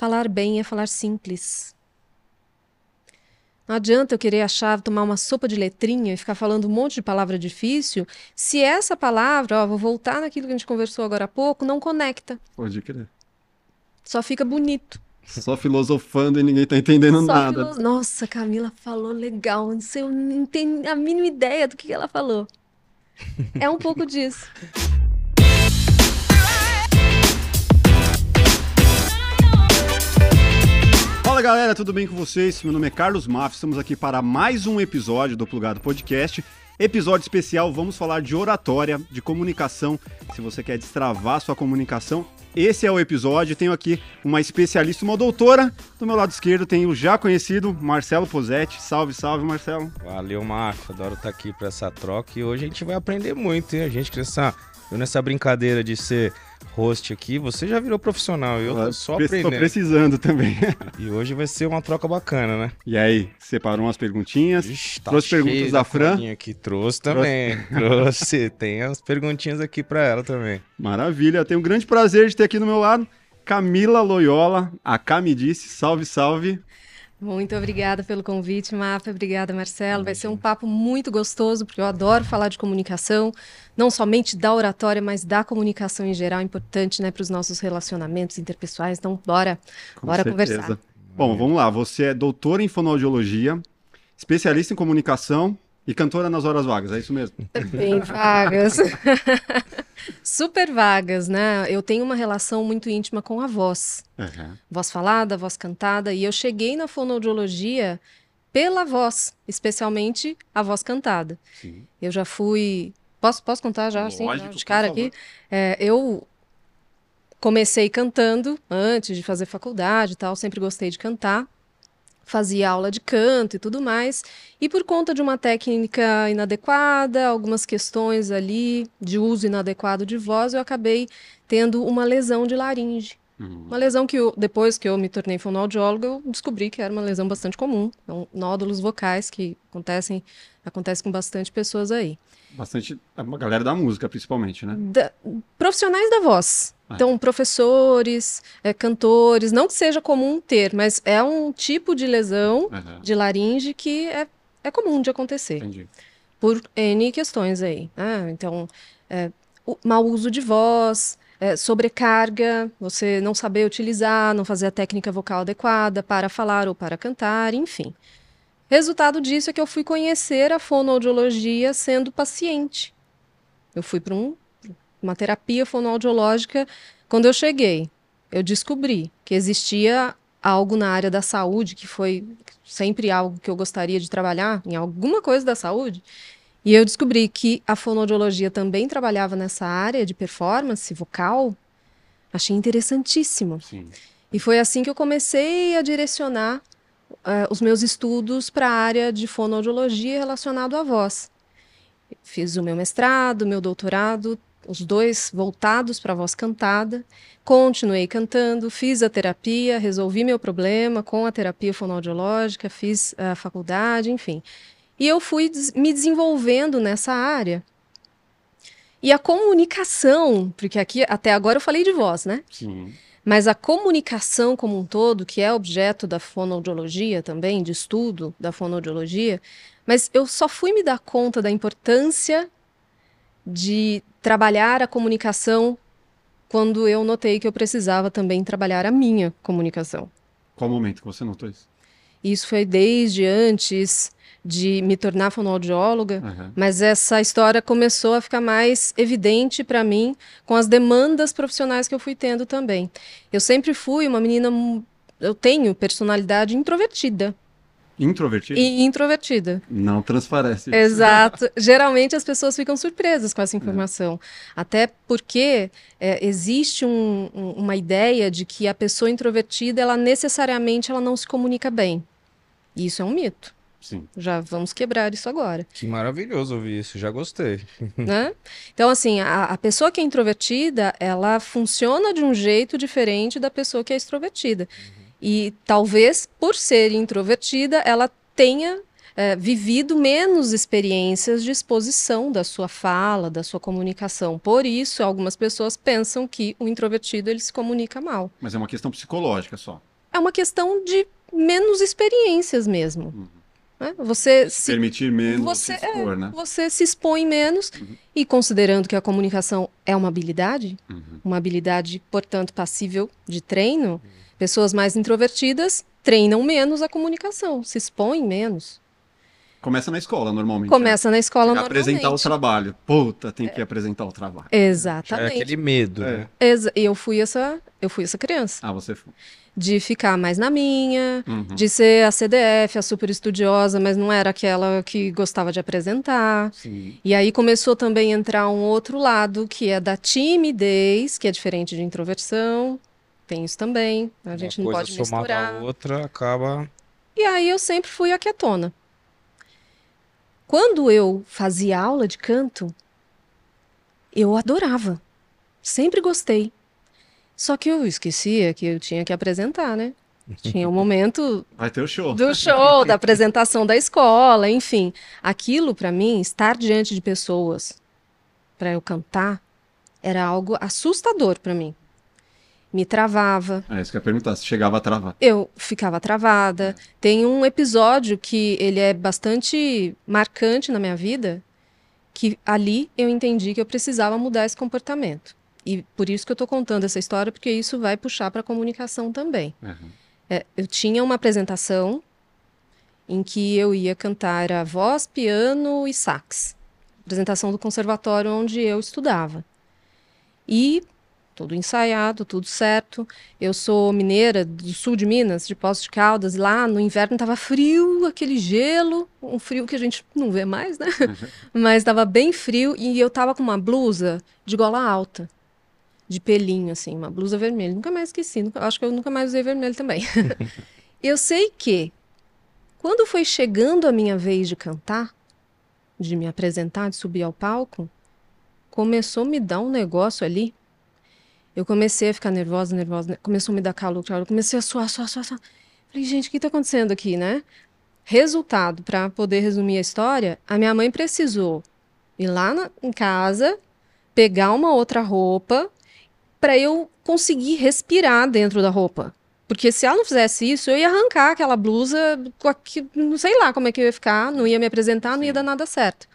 Falar bem é falar simples. Não adianta eu querer achar, tomar uma sopa de letrinha e ficar falando um monte de palavra difícil, se essa palavra, ó, vou voltar naquilo que a gente conversou agora há pouco, não conecta. Pode crer. Só fica bonito. Só filosofando e ninguém tá entendendo Só nada. filo- Nossa, Camila falou legal. Não sei, eu não tenho a mínima ideia do que ela falou. É um pouco disso. Fala galera, tudo bem com vocês? Meu nome é Carlos Maff, estamos aqui para mais um episódio do Plugado Podcast. Episódio especial, vamos falar de oratória, de comunicação. Se você quer destravar sua comunicação, esse é o episódio. Tenho aqui uma especialista, uma doutora. Do meu lado esquerdo tenho o já conhecido Marcelo Posetti. Salve, salve, Marcelo. Valeu, Marco. Adoro estar aqui para essa troca e hoje a gente vai aprender muito, hein? A gente nessa, eu nessa brincadeira de ser host aqui, você já virou profissional eu tô só Pre- aprendendo. Tô precisando também. E hoje vai ser uma troca bacana, né? e aí, separou umas perguntinhas? Ixi, tá Trouxe perguntas da Fran? Aqui. Trouxe também. Trouxe. Tem as perguntinhas aqui para ela também. Maravilha, tenho um grande prazer de ter aqui do meu lado Camila Loyola, a Cami disse, salve, salve. Muito obrigada pelo convite, Mapa. Obrigada, Marcelo. Vai ser um papo muito gostoso, porque eu adoro falar de comunicação, não somente da oratória, mas da comunicação em geral, importante né, para os nossos relacionamentos interpessoais. Então, bora, Com bora certeza. conversar. Bom, vamos lá, você é doutora em fonoaudiologia, especialista em comunicação e cantora nas horas vagas, é isso mesmo? Bem vagas. Super vagas, né? Eu tenho uma relação muito íntima com a voz. Aham. Voz falada, voz cantada. E eu cheguei na fonoaudiologia pela voz, especialmente a voz cantada. Sim. Eu já fui. Posso, posso contar já? assim, Lógico, já, de cara aqui? É, eu comecei cantando antes de fazer faculdade e tal, sempre gostei de cantar. Fazia aula de canto e tudo mais. E por conta de uma técnica inadequada, algumas questões ali de uso inadequado de voz, eu acabei tendo uma lesão de laringe. Hum. Uma lesão que eu- depois que eu me tornei fonoaudióloga, eu descobri que era uma lesão bastante comum. São nódulos vocais que acontecem, acontecem com bastante pessoas aí. Bastante, uma galera da música, principalmente, né? Da- profissionais da voz. Ah. Então, professores, eh, cantores, não que seja comum ter, mas é um tipo de lesão Aham, de laringe que é, é comum de acontecer, Entendi. por N questões aí. né? Então, é, mau uso de voz, é, sobrecarga, você não saber utilizar, não fazer a técnica vocal adequada para falar ou para cantar, enfim. Resultado disso é que eu fui conhecer a fonoaudiologia sendo paciente. Eu fui para um, uma terapia fonoaudiológica. Quando eu cheguei, eu descobri que existia algo na área da saúde, que foi sempre algo que eu gostaria de trabalhar, em alguma coisa da saúde. E eu descobri que a fonoaudiologia também trabalhava nessa área de performance vocal. Achei interessantíssimo. Sim. E foi assim que eu comecei a direcionar eh, os meus estudos para a área de fonoaudiologia relacionado à voz. Fiz o meu mestrado, meu doutorado, os dois voltados para a voz cantada. Continuei cantando, fiz a terapia, resolvi meu problema com a terapia fonoaudiológica, fiz a faculdade, enfim. E eu fui me desenvolvendo nessa área. E a comunicação, porque aqui até agora eu falei de voz, né? Sim. Mas a comunicação como um todo, que é objeto da fonoaudiologia também, de estudo da fonoaudiologia, mas eu só fui me dar conta da importância de trabalhar a comunicação quando eu notei que eu precisava também trabalhar a minha comunicação. Qual momento que você notou isso? Isso foi desde antes de me tornar fonoaudióloga, Aham. mas essa história começou a ficar mais evidente para mim com as demandas profissionais que eu fui tendo também. Eu sempre fui uma menina, mu- eu tenho personalidade introvertida Introvertido? e introvertida. Não transparece. Exato. Geralmente as pessoas ficam surpresas com essa informação. Até porque é, existe um- um- uma ideia de que a pessoa introvertida, ela necessariamente ela não se comunica bem. E isso é um mito. Sim. Já vamos quebrar isso agora. Que maravilhoso ouvir isso. Já gostei. né? Então, assim, a, a pessoa que é introvertida, ela funciona de um jeito diferente da pessoa que é extrovertida. E talvez, por ser introvertida, ela tenha é, vivido menos experiências de exposição da sua fala, da sua comunicação. Por isso, algumas pessoas pensam que o introvertido ele se comunica mal. Mas é uma questão psicológica só. É uma questão de menos experiências mesmo. Uhum. né? Você se Permitir menos você, se expor, é, né? você se expõe menos Uhum. e considerando que a comunicação é uma habilidade, Uhum. uma habilidade, portanto, passível de treino, pessoas mais introvertidas treinam menos a comunicação, se expõem menos. Começa na escola, normalmente. né? Começa na escola Tem que normalmente. apresentar o trabalho. Puta, tem que apresentar o trabalho. É Exatamente. aquele medo, É. né? Exa- eu fui essa, eu fui essa criança, Ah, você foi. de ficar mais na minha, Uhum. de ser a CDF, a super estudiosa, mas não era aquela que gostava de apresentar. Sim. E aí começou também a entrar um outro lado, que é da timidez, que é diferente de introversão. Tem isso também. A gente Uma não coisa pode misturar. à outra acaba. E aí eu sempre fui a quietona. Quando eu fazia aula de canto, eu adorava. Sempre gostei. Só que eu esquecia que eu tinha que apresentar, né? Tinha o momento Vai ter o show. do show, da apresentação da escola, enfim. Aquilo, para mim, estar diante de pessoas para eu cantar, era algo assustador para mim. Me travava, É isso que eu ia perguntar, se chegava a travar. eu ficava travada. Tem um episódio que ele é bastante marcante na minha vida, que ali eu entendi que eu precisava mudar esse comportamento. E por isso que eu tô contando essa história, porque isso vai puxar para a comunicação também. Uhum. É, eu tinha uma apresentação em que eu ia cantar era voz, piano e sax. Apresentação do conservatório onde eu estudava. E tudo ensaiado, tudo certo. Eu sou mineira do sul de Minas, de Poços de Caldas. Lá no inverno estava frio, aquele gelo, um frio que a gente não vê mais, né? Mas estava bem frio e eu estava com uma blusa de gola alta, de pelinho, assim, uma blusa vermelha. Nunca mais esqueci, nunca- acho que eu nunca mais usei vermelho também. eu sei que quando foi chegando a minha vez de cantar, de me apresentar, de subir ao palco, começou a me dar um negócio ali. Eu comecei a ficar nervosa, nervosa, ne- começou a me dar calor, calor, comecei a suar, suar, suar, suar. Falei, gente, o que está acontecendo aqui, né? Resultado, para poder resumir a história, a minha mãe precisou ir lá na- em casa, pegar uma outra roupa, para eu conseguir respirar dentro da roupa. Porque se ela não fizesse isso, eu ia arrancar aquela blusa, não sei lá como é que eu ia ficar, não ia me apresentar, não ia dar nada certo.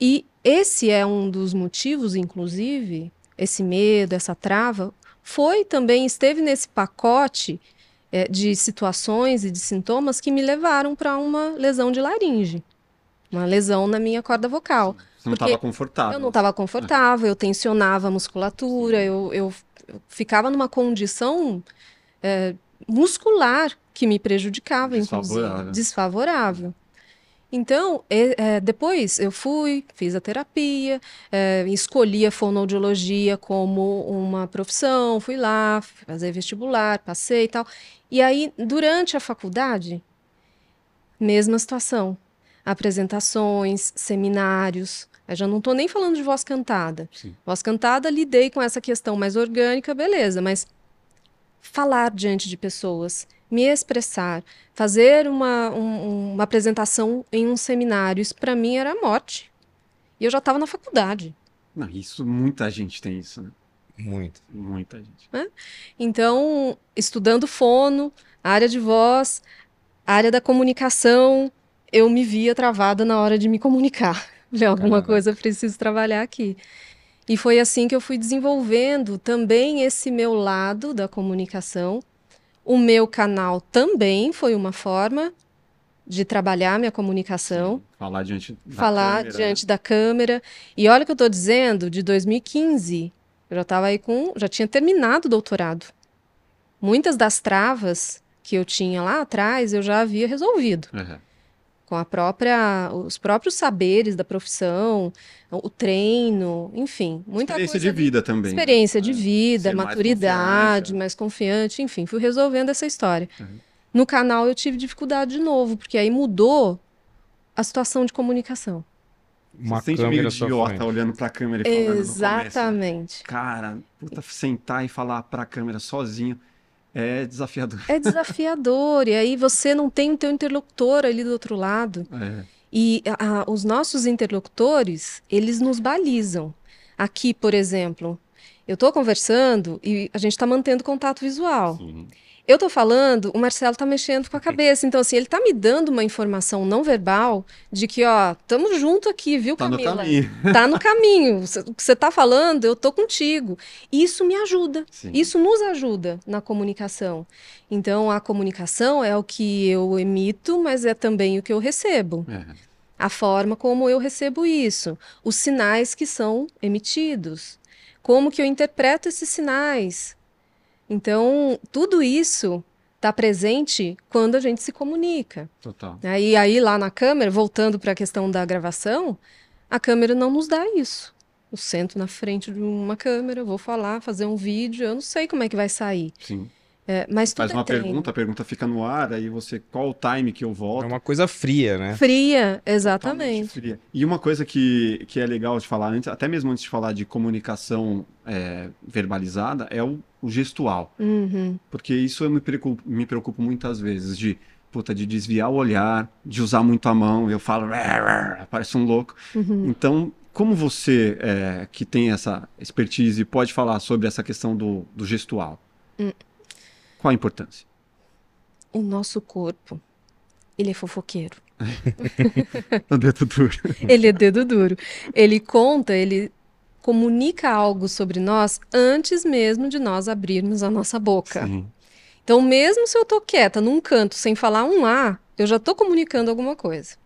E esse é um dos motivos, inclusive, esse medo, essa trava, foi também, esteve nesse pacote eh, de situações e de sintomas que me levaram para uma lesão de laringe. Uma lesão na minha corda vocal. Você não estava confortável. Eu não estava confortável, eu tensionava a musculatura, eu, eu, eu ficava numa condição é, muscular que me prejudicava, inclusive. Desfavorável. Então, é, depois eu fui, fiz a terapia, é, escolhi a fonoaudiologia como uma profissão, fui lá, fazer vestibular, passei e tal. E aí, durante a faculdade, mesma situação. Apresentações, seminários. Eu já não estou nem falando de voz cantada. Sim. Voz cantada, lidei com essa questão mais orgânica, beleza, mas falar diante de pessoas, me expressar, fazer uma, um- uma apresentação em um seminário, isso para mim era a morte. E eu já estava na faculdade. Não, isso, muita gente tem isso, né? Muito. Muita gente. Então, estudando fono, área de voz, área da comunicação, eu me via travada na hora de me comunicar. Falei, alguma Caraca. coisa eu preciso trabalhar aqui. E foi assim que eu fui desenvolvendo também esse meu lado da comunicação. O meu canal também foi uma forma de trabalhar minha comunicação Falar diante da falar câmera, diante da câmera. E olha o que eu estou dizendo, de 2015, eu já estava aí com, já tinha terminado o doutorado. Muitas das travas que eu tinha lá atrás, eu já havia resolvido né? Com a própria, os próprios saberes da profissão, o treino, enfim, muita Experiência coisa de vida também. né? experiência de É. vida, Ser mais maturidade, confiante, é. mais confiante, enfim, fui resolvendo essa história. Uhum. No canal eu tive dificuldade de novo, porque aí mudou a situação de comunicação. Uma Você sente meio idiota olhando pra câmera e falando no começo, né? Exatamente. Cara, puta, sentar e falar pra câmera sozinho É desafiador. É desafiador. e aí você não tem o teu interlocutor ali do outro lado. É. E a- os nossos interlocutores, eles nos balizam. Aqui, por exemplo, eu estou conversando e a gente está mantendo contato visual. Sim. Eu estou falando, o Marcelo está mexendo com a cabeça. Então, assim, ele está me dando uma informação não verbal de que, ó, estamos junto aqui, viu, Tá no Camila? caminho. Tá no caminho. O que você está falando, eu tô contigo. Isso me ajuda. Sim. Isso nos ajuda na comunicação. Então, a comunicação é o que eu emito, mas é também o que eu recebo. É. A forma como eu recebo isso, os sinais que são emitidos, como que eu interpreto esses sinais. Então, tudo isso está presente quando a gente se comunica. Total. né? E aí, lá na câmera, voltando para a questão da gravação, a câmera não nos dá isso. Eu sento na frente de uma câmera, vou falar, fazer um vídeo, eu não sei como é que vai sair. Sim. É, mas tudo Faz é uma treino. pergunta, a pergunta fica no ar, aí você, qual o time que eu É volto? uma coisa fria, né? Fria, exatamente. fria. E uma coisa que, que é legal de falar antes, até mesmo antes de falar de comunicação é, verbalizada, é o, o gestual. Uhum. Porque isso eu me preocupo, me preocupo muitas vezes de, puta, de desviar o olhar, de usar muito a mão. Eu falo, parece um louco. Uhum. Então, como você é, que tem essa expertise pode falar sobre essa questão do, do gestual? Hum. Qual a importância? O nosso corpo, ele é fofoqueiro. O dedo duro. Ele é dedo duro. Ele conta, ele comunica algo sobre nós antes mesmo de nós abrirmos a nossa boca. Sim. Então, mesmo se eu tô quieta num canto sem falar um A, eu já tô comunicando alguma coisa.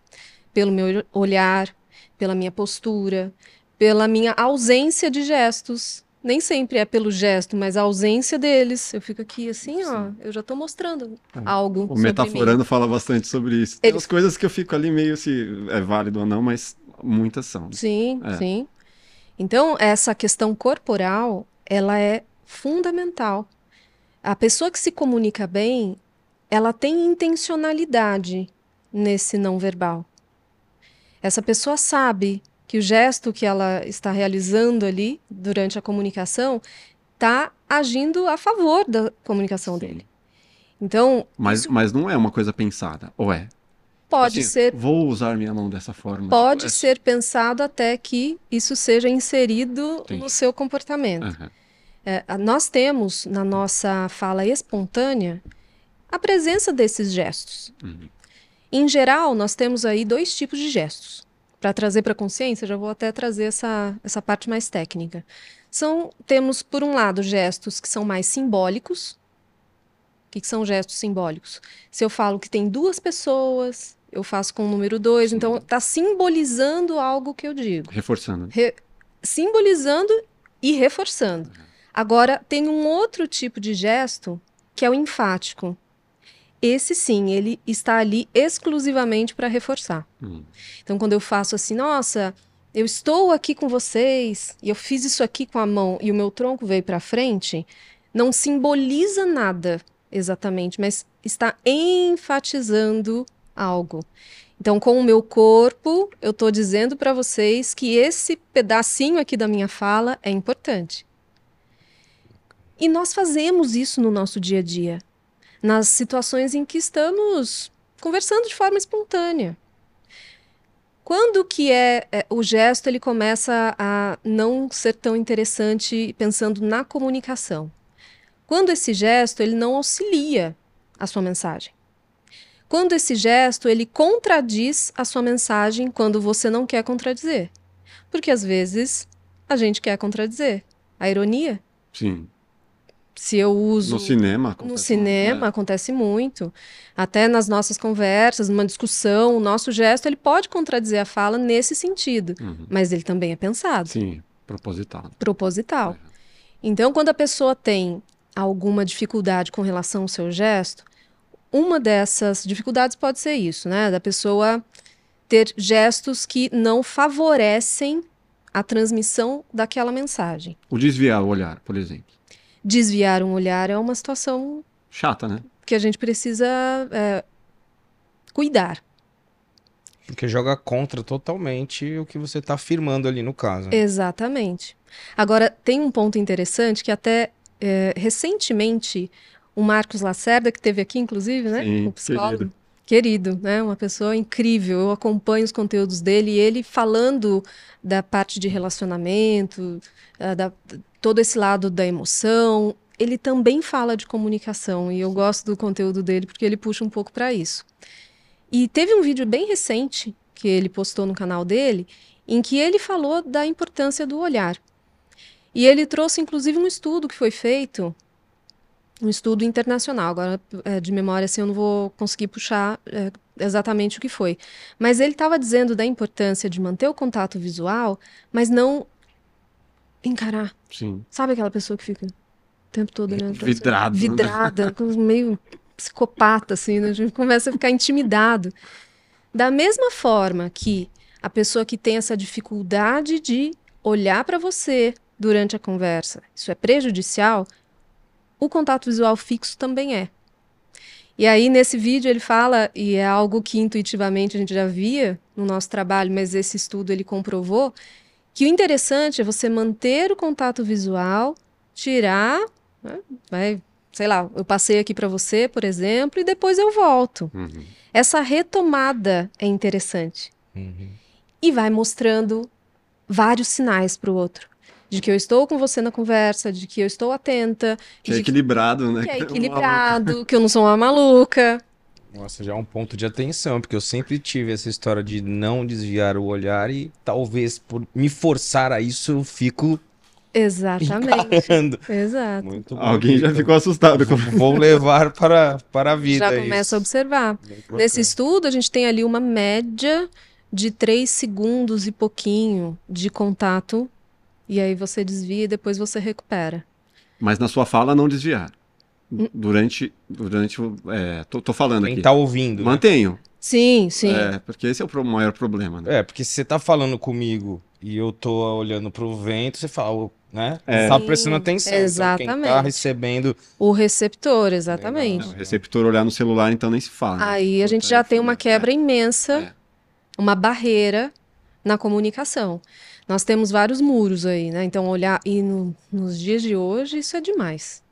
Pelo meu olhar, pela minha postura, pela minha ausência de gestos. Nem sempre é pelo gesto, mas a ausência deles. Eu fico aqui assim, ó, eu já tô mostrando É. algo O sobre Metaforando fala bastante sobre isso. Tem Ele- umas coisas que eu fico ali meio se é válido ou não, mas muitas são. mim. Sim, É. sim. Então, essa questão corporal, ela é fundamental. A pessoa que se comunica bem, ela tem intencionalidade nesse não verbal. Essa pessoa sabe que o gesto que ela está realizando ali durante a comunicação está agindo a favor da comunicação Sim. dele. Então, Mas, isso mas não é uma coisa pensada, ou é? pode Assim, ser Vou usar minha mão dessa forma. pode Tipo, ser pensado até que isso seja inserido Entendi. no seu comportamento. Aham. É, nós temos na nossa fala espontânea a presença desses gestos. Uhum. Em geral, nós temos aí dois tipos de gestos. Para trazer para a consciência, já vou até trazer essa, essa parte mais técnica. São, temos, por um lado, gestos que são mais simbólicos. O que, que são gestos simbólicos? Se eu falo que tem duas pessoas, eu faço com o número dois, Sim. então está simbolizando algo que eu digo Reforçando. simbolizando e reforçando. Agora, tem um outro tipo de gesto que é o enfático. Esse sim, ele está ali exclusivamente para reforçar. Hum. Então, quando eu faço assim, nossa, eu estou aqui com vocês e eu fiz isso aqui com a mão e o meu tronco veio para frente, não simboliza nada exatamente, mas está enfatizando algo. Então, com o meu corpo, eu estou dizendo para vocês que esse pedacinho aqui da minha fala é importante. E nós fazemos isso no nosso dia a dia, nas situações em que estamos conversando de forma espontânea. Quando que é, é, o gesto ele começa a não ser tão interessante pensando na comunicação? Quando esse gesto ele não auxilia a sua mensagem. Quando esse gesto ele contradiz a sua mensagem quando você não quer contradizer. Porque às vezes a gente quer contradizer. A ironia. Sim. Se eu uso No cinema. no acontece cinema muito, acontece muito. Até nas nossas conversas, numa discussão, o nosso gesto ele pode contradizer a fala nesse sentido, né? Uhum. mas ele também é pensado, Sim, propositado. proposital. Então, quando a pessoa tem alguma dificuldade com relação ao seu gesto, uma dessas dificuldades pode ser isso, né? Da pessoa ter gestos que não favorecem a transmissão daquela mensagem. O desviar o olhar, por exemplo. Desviar um olhar é uma situação Chata, né? que a gente precisa é, cuidar. Porque joga contra totalmente o que você tá afirmando ali no caso. né? Exatamente. Agora, tem um ponto interessante que até é, recentemente o Marcos Lacerda, que teve aqui, inclusive, né? Sim, o psicólogo. querido. Querido, né? Uma pessoa incrível. Eu acompanho os conteúdos dele e ele falando da parte de relacionamento, ah, da, todo esse lado da emoção. Ele também fala de comunicação e eu gosto do conteúdo dele porque ele puxa um pouco para isso. E teve um vídeo bem recente que ele postou no canal dele em que ele falou da importância do olhar. E ele trouxe inclusive um estudo que foi feito um estudo internacional. Agora, é, de memória, assim, eu não vou conseguir puxar é, exatamente o que foi. Mas ele estava dizendo da importância de manter o contato visual, mas não encarar. Sim. Sabe aquela pessoa que fica o tempo todo olhando pra você? Vidrado. né? Vidrada, com- meio psicopata, assim, né? A gente começa a ficar intimidado. Da mesma forma que a pessoa que tem essa dificuldade de olhar para você durante a conversa, isso é prejudicial, o contato visual fixo também é. E aí, nesse vídeo, ele fala, e é algo que intuitivamente a gente já via no nosso trabalho, mas esse estudo ele comprovou, que o interessante é você manter o contato visual, tirar, né, vai, sei lá, eu passei aqui para você, por exemplo, e depois eu volto. Uhum. Essa retomada é interessante Uhum. e vai mostrando vários sinais para o outro. De que eu estou com você na conversa, de que eu estou atenta, Que é equilibrado, né? que é equilibrado, que eu não sou uma maluca. Nossa, já é um ponto de atenção, porque eu sempre tive essa história de não desviar o olhar e talvez por me forçar a isso eu fico Exatamente. encarando. Exato. Muito bom. Alguém já ficou assustado com Vou levar para, para a vida. Já começa a isso. observar. Bem Nesse estudo, a gente tem ali uma média de três segundos e pouquinho de contato. E aí você desvia e depois você recupera. Mas na sua fala, não desviar. Durante. durante o- é, tô, tô falando Quem aqui. tá ouvindo. né? Mantenho. Sim, sim. É, porque esse é o maior problema, né? É, porque se você tá falando comigo e eu tô olhando pro vento, você fala, né? É. Tá prestando atenção. Então, quem tá exatamente. recebendo. O receptor, exatamente. O receptor olhar no celular, então nem se fala. né? Aí a gente Puta, já é tem uma quebra imensa, É. uma barreira na comunicação. Nós temos vários muros aí, né? Então, olhar. E no- nos dias de hoje, isso é demais.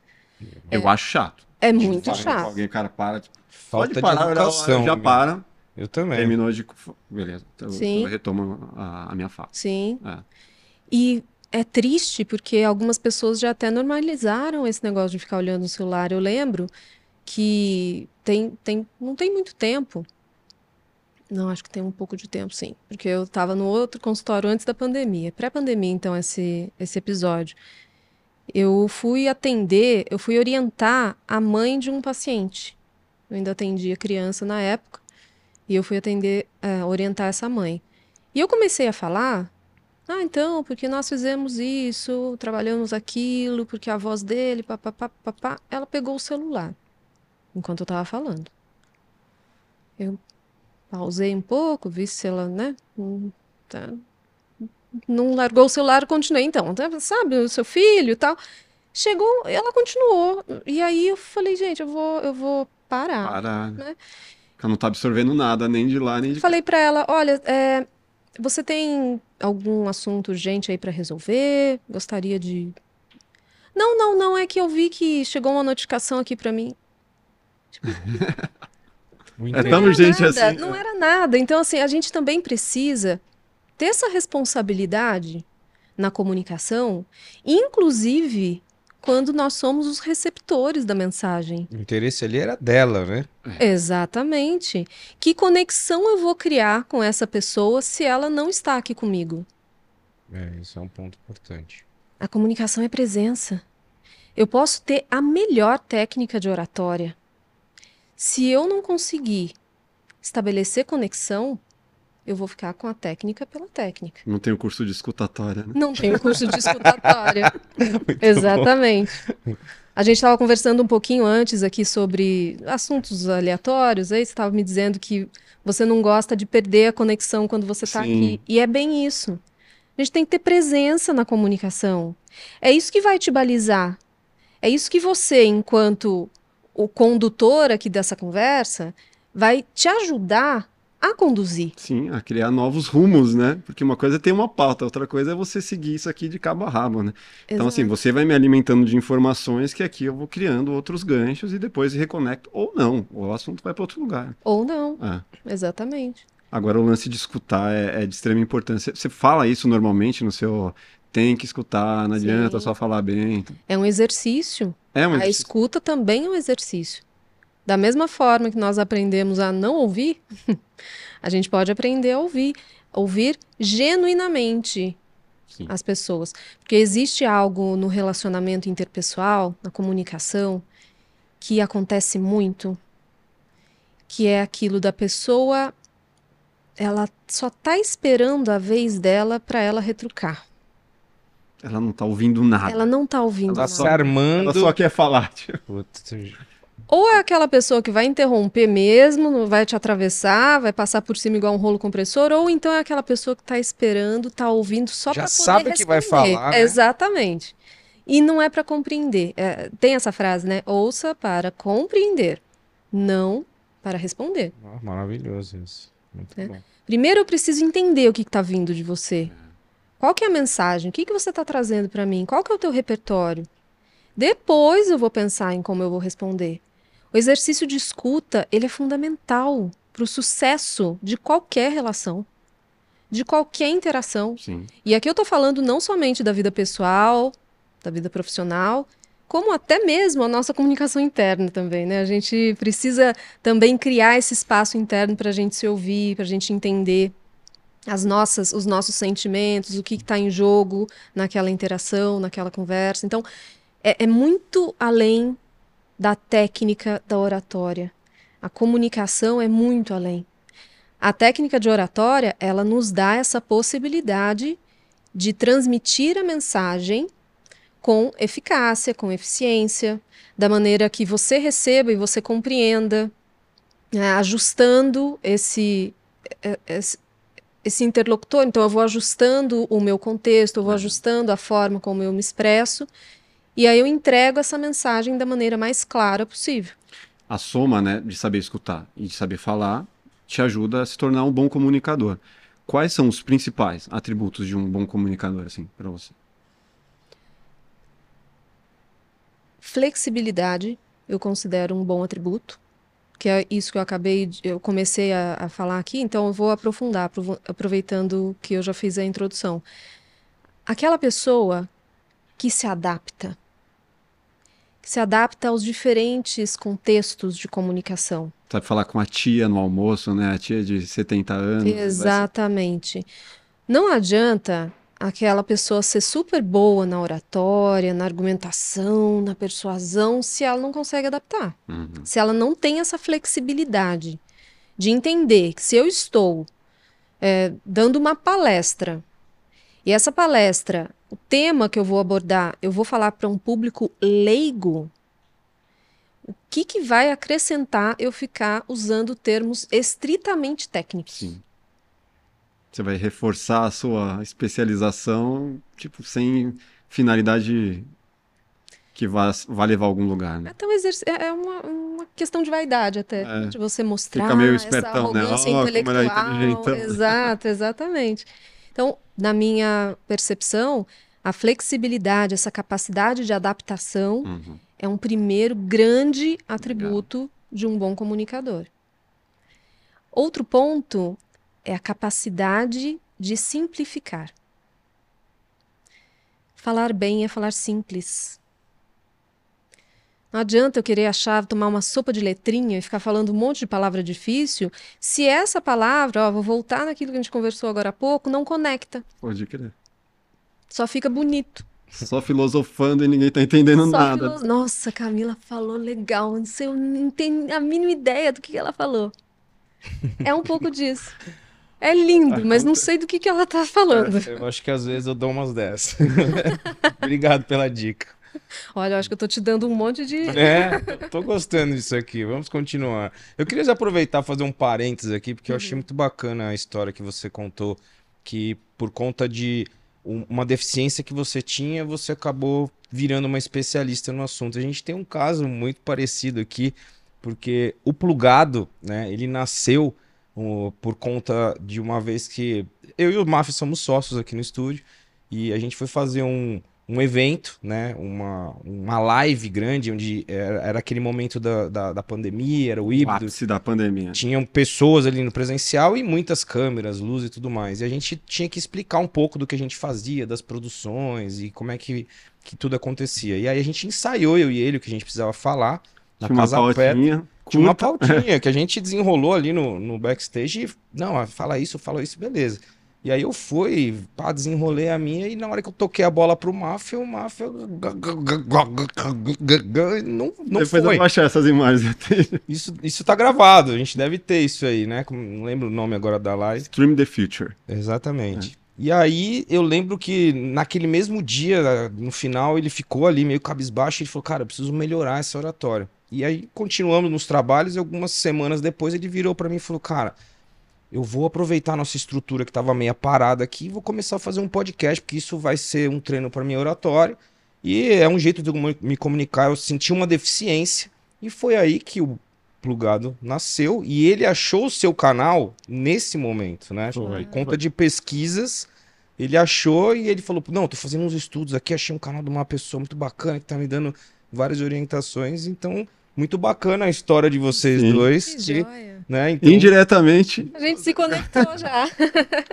Eu acho chato. É muito chato. Alguém, o cara para. Tipo, Falta pode de parar, educação. já né? para. Eu também. Terminou de. Beleza. Eu, Sim. eu retomo a, a minha fala. Sim. É. E é triste porque algumas pessoas já até normalizaram esse negócio de ficar olhando no celular. Eu lembro que tem, tem, não tem muito tempo. Não, acho que tem um pouco de tempo, sim. Porque eu estava no outro consultório antes da pandemia. Pré-pandemia, então, esse, esse episódio. Eu fui atender, eu fui orientar a mãe de um paciente. Eu ainda atendia criança na época. E eu fui atender, eh, orientar essa mãe. E eu comecei a falar ah, então, porque nós fizemos isso, trabalhamos aquilo, porque a voz dele, papapá, papá, ela pegou o celular enquanto eu tava falando. Eu pausei um pouco, vi se ela, né, não, tá- não largou o celular, continuei então, tá, sabe, o seu filho e tal. Chegou, ela continuou. E aí eu falei, gente, eu vou, eu vou parar. Para. né? Porque não tá absorvendo nada, nem de lá, nem de. Falei pra ela, olha, é, você tem algum assunto urgente aí pra resolver? Gostaria de Não, não, não, é que eu vi que chegou uma notificação aqui pra mim. Muito É tão urgente Nada, assim. não era nada. Então assim, a gente também precisa ter essa responsabilidade na comunicação, inclusive quando nós somos os receptores da mensagem. O interesse ali era dela, né? Exatamente. Que conexão eu vou criar com essa pessoa se ela não está aqui comigo? É, isso é um ponto importante. A comunicação é presença. Eu posso ter a melhor técnica de oratória. Se eu não conseguir estabelecer conexão, eu vou ficar com a técnica pela técnica. Não tem o curso de escutatória, né? Não tenho curso de escutatória. Exatamente. A gente estava conversando um pouquinho antes aqui sobre assuntos aleatórios. Aí você estava me dizendo que você não gosta de perder a conexão quando você está aqui. E é bem isso. A gente tem que ter presença na comunicação. É isso que vai te balizar. É isso que você, enquanto o condutor aqui dessa conversa, vai te ajudar a conduzir. Sim, a criar novos rumos, né? Porque uma coisa é ter uma pauta, outra coisa é você seguir isso aqui de cabo a rabo, né? Então, assim, Exato. você vai me alimentando de informações que aqui eu vou criando outros ganchos e depois reconecto, ou não, o assunto vai para outro lugar. Ou não, É. exatamente. Agora, o lance de escutar é, é de extrema importância. Você fala isso normalmente no seu. Tem que escutar, não adianta Sim. só falar bem. É um exercício. É um A exercício. escuta também é um exercício. Da mesma forma que nós aprendemos a não ouvir, a gente pode aprender a ouvir. Ouvir genuinamente Sim. as pessoas. Porque existe algo no relacionamento interpessoal, na comunicação, que acontece muito, que é aquilo da pessoa, ela só tá esperando a vez dela para ela retrucar. Ela não tá ouvindo nada. Ela não tá ouvindo Tá nada. se armando. Ela só quer falar. tipo. Ou é aquela pessoa que vai interromper mesmo, vai te atravessar, vai passar por cima igual um rolo compressor, ou então é aquela pessoa que tá esperando, tá ouvindo só para poder sabe que vai falar, né? Exatamente. E não é para compreender. É, tem essa frase, né? Ouça para compreender, não para responder. Ah, maravilhoso isso. Muito É. bom. Primeiro eu preciso entender o que está vindo de você. Qual que é a mensagem? O que, que você está trazendo para mim? Qual que é o teu repertório? Depois eu vou pensar em como eu vou responder. O exercício de escuta, ele é fundamental para o sucesso de qualquer relação, de qualquer interação. Sim. E aqui eu estou falando não somente da vida pessoal, da vida profissional, como até mesmo a nossa comunicação interna também, né? A gente precisa também criar esse espaço interno para a gente se ouvir, para a gente entender as nossas, os nossos sentimentos, o que está em jogo naquela interação, naquela conversa. Então, é, é muito além da técnica da oratória. A comunicação é muito além. A técnica de oratória, ela nos dá essa possibilidade de transmitir a mensagem com eficácia, com eficiência, da maneira que você receba e você compreenda, né, ajustando esse, eh, esse, esse interlocutor. Então, eu vou ajustando o meu contexto, eu vou ajustando a forma como eu me expresso, e aí eu entrego essa mensagem da maneira mais clara possível. A soma, né, de saber escutar e de saber falar te ajuda a se tornar um bom comunicador. Quais são os principais atributos de um bom comunicador, assim, para você? Flexibilidade, eu considero um bom atributo, que é isso que eu acabei, de, eu comecei a, a falar aqui, então eu vou aprofundar, aproveitando que eu já fiz a introdução. Aquela pessoa que se adapta, se adapta aos diferentes contextos de comunicação. Sabe falar com a tia no almoço, né? A tia de 70 anos. ser- Exatamente. Não adianta aquela pessoa ser super boa na oratória, na argumentação, na persuasão, se ela não consegue adaptar. Uhum. Se ela não tem essa flexibilidade de entender que se eu estou é, dando uma palestra e essa palestra, o tema que eu vou abordar, eu vou falar para um público leigo, o que, que vai acrescentar eu ficar usando termos estritamente técnicos? Sim. Você vai reforçar a sua especialização, tipo, sem finalidade que vá, vá levar a algum lugar, né? Até um exerc- é é uma, uma questão de vaidade até, É. de você mostrar Fica meio essa espertão, né? arrogância Ó, como ele é intelectual. inteligentão. Exato, exatamente. Então, na minha percepção, a flexibilidade, essa capacidade de adaptação Uhum. é um primeiro grande atributo de um bom comunicador. Outro ponto é a capacidade de simplificar. Falar bem é falar simples. Não adianta eu querer achar, tomar uma sopa de letrinha e ficar falando um monte de palavra difícil, se essa palavra, ó, vou voltar naquilo que a gente conversou agora há pouco, não conecta. Pode crer. Só fica bonito. Só filosofando e ninguém tá entendendo Só nada. filo- Nossa, Camila falou legal. Não sei, eu não tenho a mínima ideia do que que ela falou. É um pouco disso. É lindo, mas não sei do que, que ela tá falando. Eu acho que às vezes eu dou umas dessas. Obrigado pela dica. Olha, eu acho que eu tô te dando um monte de. É, tô gostando disso aqui. Vamos continuar. Eu queria aproveitar fazer um parênteses aqui, porque eu achei muito bacana a história que você contou, que por conta de um- uma deficiência que você tinha, você acabou virando uma especialista no assunto. A gente tem um caso muito parecido aqui, porque o plugado, né, ele nasceu por conta de uma vez que eu e o Maf somos sócios aqui no estúdio e a gente foi fazer um, um evento, né? Uma, uma live grande, onde era, era aquele momento da, da, da pandemia, era o O híbrido. ápice da pandemia. Tinham pessoas ali no presencial e muitas câmeras, luz e tudo mais. E a gente tinha que explicar um pouco do que a gente fazia, das produções e como é que, que tudo acontecia. E aí a gente ensaiou, eu e ele, o que a gente precisava falar. Na Tinha uma casa perto. pautinha. Tinha uma pautinha que a gente desenrolou ali no, no backstage e, não, fala isso, fala isso, beleza. E aí eu fui, pá, desenrolei a minha e na hora que eu toquei a bola pro Máfia, o Máfia não, não Depois foi. eu vou achar essas imagens. Isso, isso tá gravado, a gente deve ter isso aí, né? Não lembro o nome agora da live. Stream the Future. Exatamente. E aí eu lembro que naquele mesmo dia, no final, ele ficou ali meio cabisbaixo e ele falou, cara, eu preciso melhorar essa oratória. E aí continuamos nos trabalhos e algumas semanas depois ele virou pra mim e falou, cara, eu vou aproveitar a nossa estrutura que tava meio parada aqui e vou começar a fazer um podcast, porque isso vai ser um treino pra minha oratória. E é um jeito de me- comunicar, eu senti uma deficiência e foi aí que o Plugado nasceu e ele achou o seu canal nesse momento, né? Por conta de pesquisas, ele achou e ele falou: Não, tô fazendo uns estudos aqui, achei um canal de uma pessoa muito bacana que tá me dando várias orientações. Então, muito bacana a história de vocês Sim. dois. Que joia. né? Então, Indiretamente, A gente se conectou já.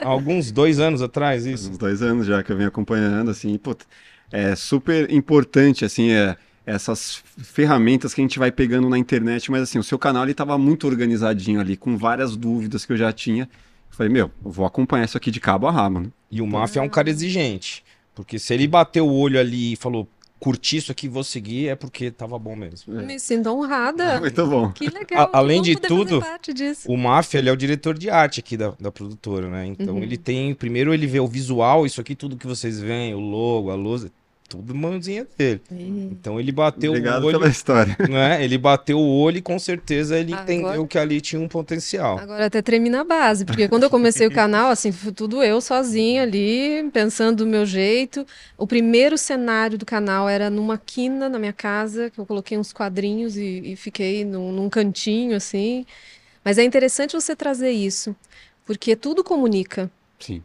há alguns dois anos atrás, isso. uns dois anos já que eu venho acompanhando, assim, pô, é super importante, assim, é, essas ferramentas que a gente vai pegando na internet, mas assim, o seu canal ele tava muito organizadinho ali, com várias dúvidas que eu já tinha. Eu falei, meu, eu vou acompanhar isso aqui de cabo a rabo, né? E o Mafia é um cara exigente. Porque se ele bateu o olho ali e falou: Curti isso aqui, vou seguir, é porque tava bom mesmo. Me sinto honrada. Muito bom. Que legal. A- além de tudo. O Mafia, ele é o diretor de arte aqui da, da produtora, né? Então Uhum. ele tem. Primeiro ele vê o visual, isso aqui, tudo que vocês veem, o logo, a luz, tudo mãozinha dele. Então ele bateu Obrigado o olho, pela história. né? Ele bateu o olho e com certeza ele Agora- entendeu que ali tinha um potencial. Agora até tremi na base, porque quando eu comecei o canal, assim, foi tudo eu sozinha ali, pensando do meu jeito. O primeiro cenário do canal era numa quina na minha casa, que eu coloquei uns quadrinhos e, e fiquei num, num cantinho, assim. Mas é interessante você trazer isso, porque tudo comunica. Sim.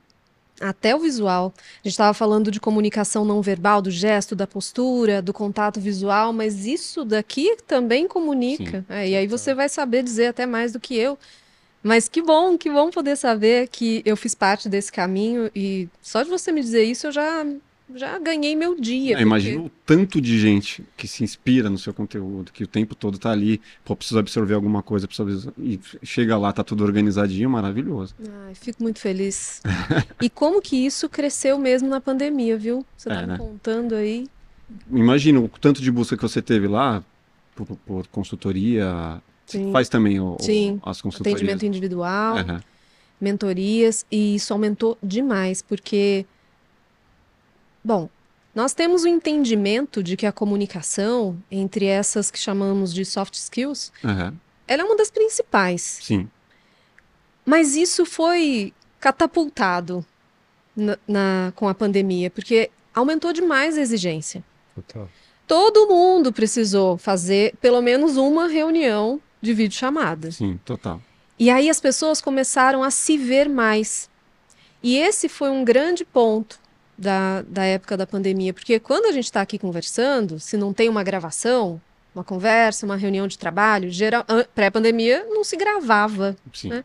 Até o visual. A gente estava falando de comunicação não verbal, do gesto, da postura, do contato visual, mas isso daqui também comunica. É, e aí você vai saber dizer até mais do que eu. Mas que bom, que bom poder saber que eu fiz parte desse caminho e só de você me dizer isso eu já, já ganhei meu dia. É, imagina o tanto de gente que se inspira no seu conteúdo, que o tempo todo tá ali, pô, preciso absorver alguma coisa, preciso... e chega lá, tá tudo organizadinho, maravilhoso. porque- Ai, fico muito feliz. e como que isso cresceu mesmo na pandemia, viu? Você É, tá me né? contando aí. Imagina o tanto de busca que você teve lá por, por consultoria. Sim. faz também o, Sim, as consultorias. Atendimento individual. Aham. mentorias e isso aumentou demais, porque, bom, nós temos o entendimento de que a comunicação entre essas que chamamos de soft skills, Aham. ela é uma das principais, Sim. mas isso foi catapultado na, na- com a pandemia, porque aumentou demais a exigência. Todo mundo precisou fazer pelo menos uma reunião de videochamada. Sim, total. E aí as pessoas começaram a se ver mais. E esse foi um grande ponto da, da época da pandemia, porque quando a gente está aqui conversando, se não tem uma gravação, uma conversa, uma reunião de trabalho, geral, an- pré-pandemia não se gravava. Né?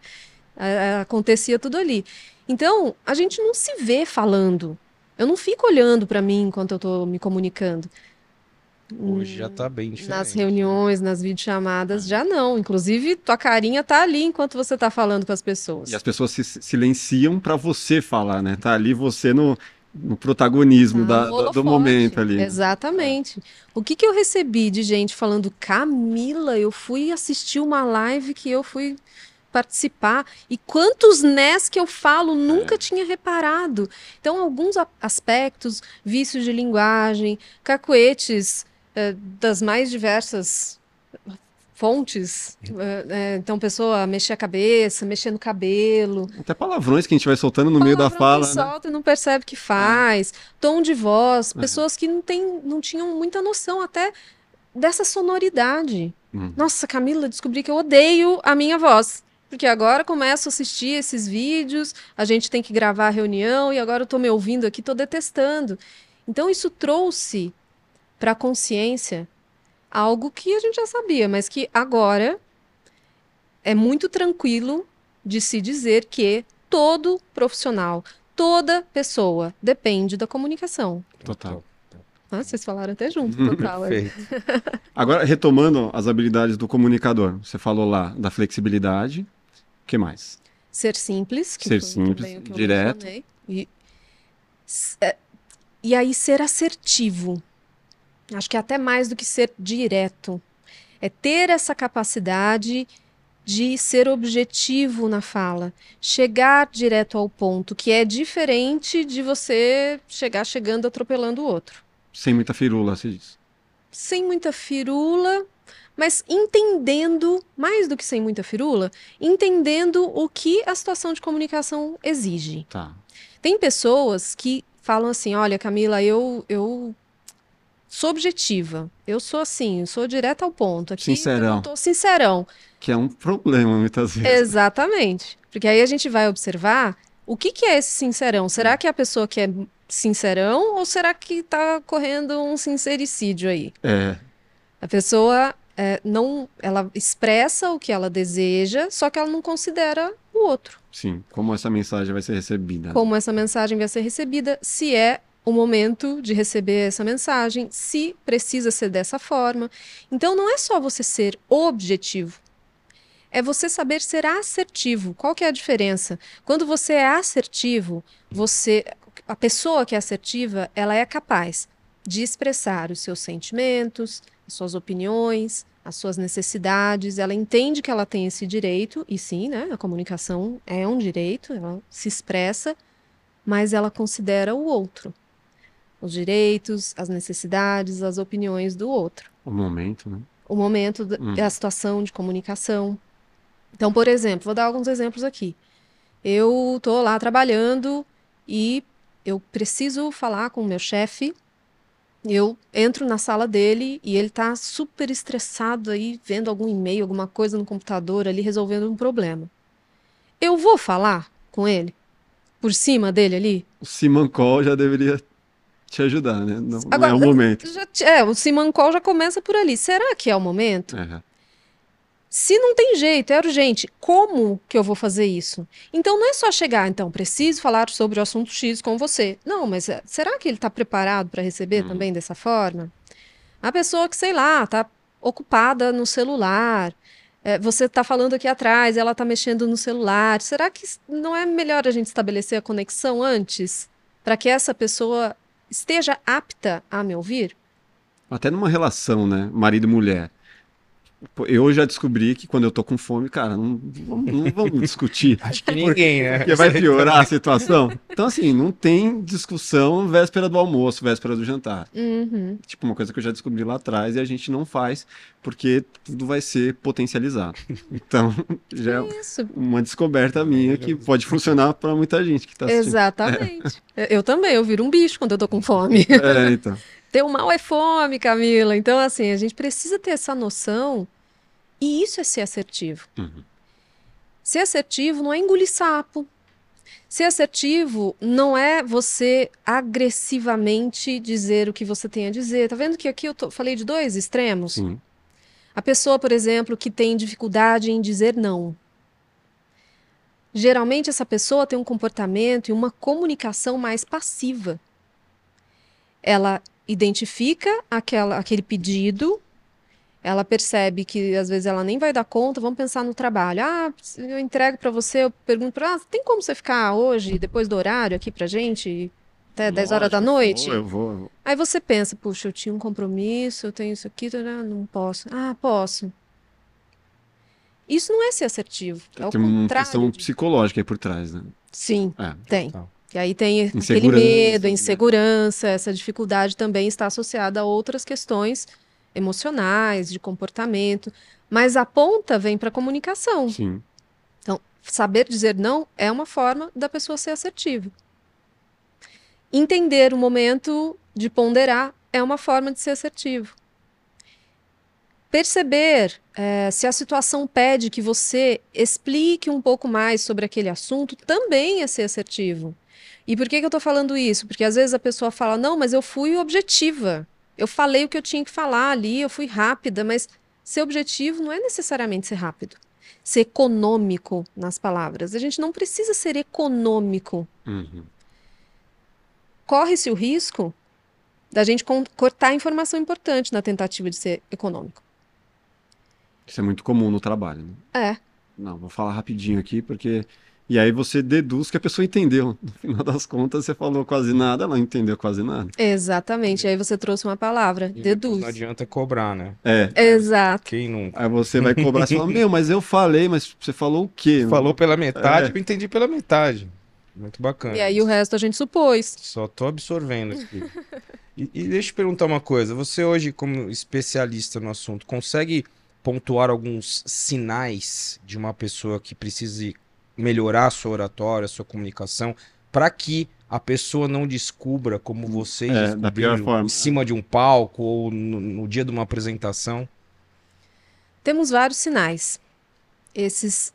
a- a- acontecia tudo ali. Então, a gente não se vê falando. Eu não fico olhando para mim enquanto eu estou me comunicando. Hoje já tá bem diferente. Nas reuniões, nas videochamadas, já não. Inclusive, tua carinha tá ali enquanto você tá falando com as pessoas. E as pessoas se silenciam para você falar, né? Tá ali você no, no protagonismo Ah, da- do- momento ali. Exatamente. O que que eu recebi de gente falando, Camila, eu fui assistir uma live que eu fui participar e quantos nés que eu falo nunca tinha reparado. Então, alguns aspectos, vícios de linguagem, cacoetes eh, das mais diversas fontes. eh, então, pessoa mexer a cabeça, mexer no cabelo, Até palavrões que a gente vai soltando no meio da fala, que né? solta e não percebe que faz, tom de voz, É. pessoas que não, tem, não tinham muita noção até dessa sonoridade. Hum. Nossa, Camila, descobri que eu odeio a minha voz. Porque agora começo a assistir esses vídeos, a gente tem que gravar a reunião e agora eu tô me ouvindo aqui, tô detestando. Então isso trouxe para a consciência algo que a gente já sabia, mas que agora é muito tranquilo de se dizer que todo profissional, toda pessoa depende da comunicação. Total. Ah, vocês falaram até junto, total. Perfeito. Agora, retomando as habilidades do comunicador, você falou lá da flexibilidade. O que mais? Ser simples, que Ser simples, também o que eu direto. E, é, e aí ser assertivo. Acho que é até mais do que ser direto. É ter essa capacidade de ser objetivo na fala, chegar direto ao ponto, que é diferente de você chegar chegando atropelando o outro. Sem muita firula, se diz. Sem muita firula, mas entendendo, mais do que sem muita firula, entendendo o que a situação de comunicação exige. Tá. Tem pessoas que falam assim: olha, Camila, eu, eu sou objetiva. Eu sou assim, sou direto ao ponto. Aqui Sincerão. Eu tô sincerão. Que é um problema muitas vezes. Exatamente. Porque aí a gente vai observar o que, que é esse sincerão. Será que é a pessoa que é sincerão ou será que está correndo um sincericídio aí? É, A pessoa é, não, ela expressa o que ela deseja, só que ela não considera o outro. sim. Como essa mensagem vai ser recebida. Como essa mensagem vai ser recebida, se é o momento de receber essa mensagem, se precisa ser dessa forma. Então não é só você ser objetivo. É você saber ser assertivo. Qual que é a diferença? Quando você é assertivo, você a pessoa que é assertiva, ela é capaz de expressar os seus sentimentos, as suas opiniões, as suas necessidades. Ela entende que ela tem esse direito e sim, né? A comunicação é um direito, ela se expressa, mas ela considera o outro, os direitos, as necessidades, as opiniões do outro O momento, né? o momento, Hum. a situação de comunicação. Então, por exemplo, vou dar alguns exemplos aqui. Eu tô lá trabalhando e eu preciso falar com o meu chefe. Eu entro na sala dele e ele tá super estressado aí, vendo algum e-mail, alguma coisa no computador ali, resolvendo um problema. Eu vou falar com ele? Por cima dele ali? O Simon Call já deveria te ajudar, né? Não, não Agora, é o momento. É, o Simancol já começa por ali. Será que é o momento? É. Se não tem jeito, é urgente, como que eu vou fazer isso? Então não é só chegar, então, preciso falar sobre o assunto X com você. Não, mas eh, será que ele está preparado para receber Uhum. também dessa forma? A pessoa que, sei lá, está ocupada no celular, eh, você está falando aqui atrás, ela está mexendo no celular. Será que não é melhor a gente estabelecer a conexão antes, para que essa pessoa esteja apta a me ouvir? Até numa relação, né? Marido mulher. Pô, Eu já descobri que quando eu tô com fome, cara, não, vamos- não vamos discutir. Acho que ninguém, né? Porque vai piorar a situação. Então, assim, não tem discussão véspera do almoço, véspera do jantar. Uhum. Tipo, uma coisa que eu já descobri lá atrás e a gente não faz porque tudo vai ser potencializado. Então, já é Isso, uma descoberta minha que pode funcionar para muita gente que tá assistindo. Exatamente. Eu, eu também, eu viro um bicho quando eu tô com fome. É, então. Ter mal é fome, Camila. Então, assim, a gente precisa ter essa noção. E isso é ser assertivo. Uhum. Ser assertivo não é engolir sapo. Ser assertivo não é você agressivamente dizer o que você tem a dizer. Tá vendo que aqui eu tô- falei de dois extremos? Sim. A pessoa, por exemplo, que tem dificuldade em dizer não. Geralmente, essa pessoa tem um comportamento e uma comunicação mais passiva. Ela identifica aquela, aquele pedido, ela percebe que às vezes ela nem vai dar conta. Vamos pensar no trabalho. Ah, eu entrego para você, eu pergunto para ela, ah, tem como você ficar hoje, depois do horário, aqui pra gente, até 10 horas da Lógico, noite? Eu vou, eu vou. Aí você pensa, puxa, eu tinha um compromisso, eu tenho isso aqui, não posso. Ah, posso. Isso não é ser assertivo. É o Tem uma questão de- psicológica aí por trás, né? Sim, É. tem. Total. E aí tem aquele medo, a né? insegurança, essa dificuldade também está associada a outras questões emocionais, de comportamento. Mas a ponta vem para a comunicação. Sim. Então, saber dizer não é uma forma da pessoa ser assertiva. Entender o momento de ponderar é uma forma de ser assertivo. Perceber é, se a situação pede que você explique um pouco mais sobre aquele assunto também é ser assertivo. E por que, que eu estou falando isso? Porque às vezes a pessoa fala, não, mas eu fui objetiva. Eu falei o que eu tinha que falar ali, eu fui rápida, mas ser objetivo não é necessariamente ser rápido. Ser econômico nas palavras. A gente não precisa ser econômico. Uhum. Corre-se o risco da gente cortar informação importante na tentativa de ser econômico. Isso é muito comum no trabalho. Né? É. Não, vou falar rapidinho aqui, porque e aí você deduz que a pessoa entendeu. No final das contas, você falou quase nada, ela entendeu quase nada. Exatamente. Aí você trouxe uma palavra, e deduz. Não adianta cobrar, né? É. Exato. Quem nunca? Aí você vai cobrar, você fala, meu, mas eu falei, mas você falou o quê? Falou pela metade, é. eu entendi pela metade. Muito bacana. E aí o resto a gente supôs. Só tô absorvendo aqui. e, e deixa eu te perguntar uma coisa. Você hoje, como especialista no assunto, consegue pontuar alguns sinais de uma pessoa que precise melhorar a sua oratória, a sua comunicação, para que a pessoa não descubra como vocês é, da pior forma. em cima de um palco ou no, no dia de uma apresentação? Temos vários sinais. Esses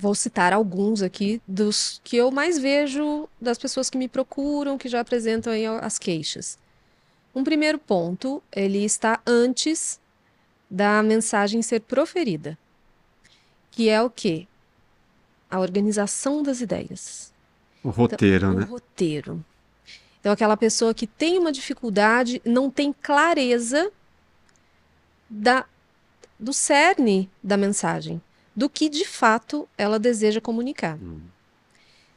vou citar alguns aqui dos que eu mais vejo das pessoas que me procuram, que já apresentam aí as queixas. Um primeiro ponto, ele está antes da mensagem ser proferida, que é o quê? A organização das ideias. O roteiro, então, né? O roteiro. Então, aquela pessoa que tem uma dificuldade, não tem clareza da, do cerne da mensagem, do que de fato ela deseja comunicar. Hum.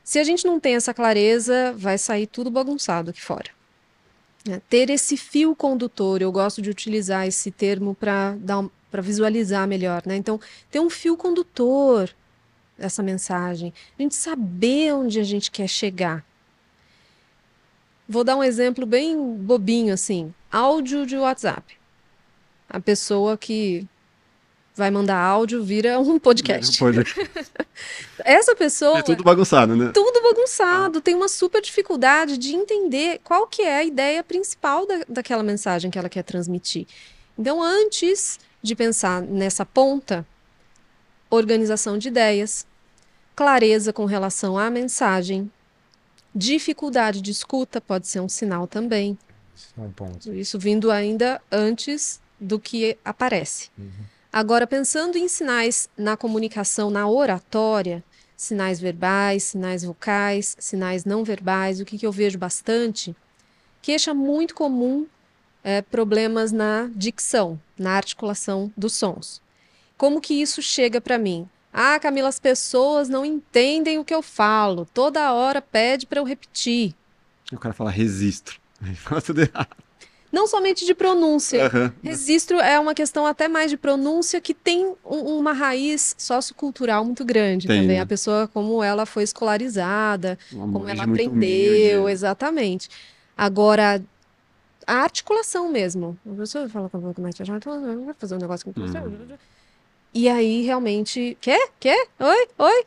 Se a gente não tem essa clareza, vai sair tudo bagunçado aqui fora. É, ter esse fio condutor, eu gosto de utilizar esse termo para visualizar melhor. Né? Então, ter um fio condutor essa mensagem, a gente saber onde a gente quer chegar. Vou dar um exemplo bem bobinho assim, áudio de WhatsApp. A pessoa que vai mandar áudio vira um podcast. Essa pessoa. É tudo bagunçado, né? Tudo bagunçado. Tem uma super dificuldade de entender qual que é a ideia principal da, daquela mensagem que ela quer transmitir. Então, antes de pensar nessa ponta, organização de ideias, clareza com relação à mensagem, dificuldade de escuta pode ser um sinal também. Um ponto. Isso vindo ainda antes do que aparece. Uhum. Agora, pensando em sinais na comunicação, na oratória, sinais verbais, sinais vocais, sinais não verbais, o que, que eu vejo bastante? Queixa muito comum é, problemas na dicção, na articulação dos sons. Como que isso chega para mim? Ah, Camila, as pessoas não entendem o que eu falo. Toda hora pede para eu repetir. O cara fala registro. Fala tudo errado. Não somente de pronúncia. Uhum. Registro é uma questão até mais de pronúncia que tem um, uma raiz sociocultural muito grande tem, também. Né? A pessoa, como ela foi escolarizada, como ela aprendeu, humilde. exatamente. Agora, a articulação mesmo. A pessoa fala com a vai fazer um negócio com você. E aí, realmente, quer? Quer? Oi? Oi?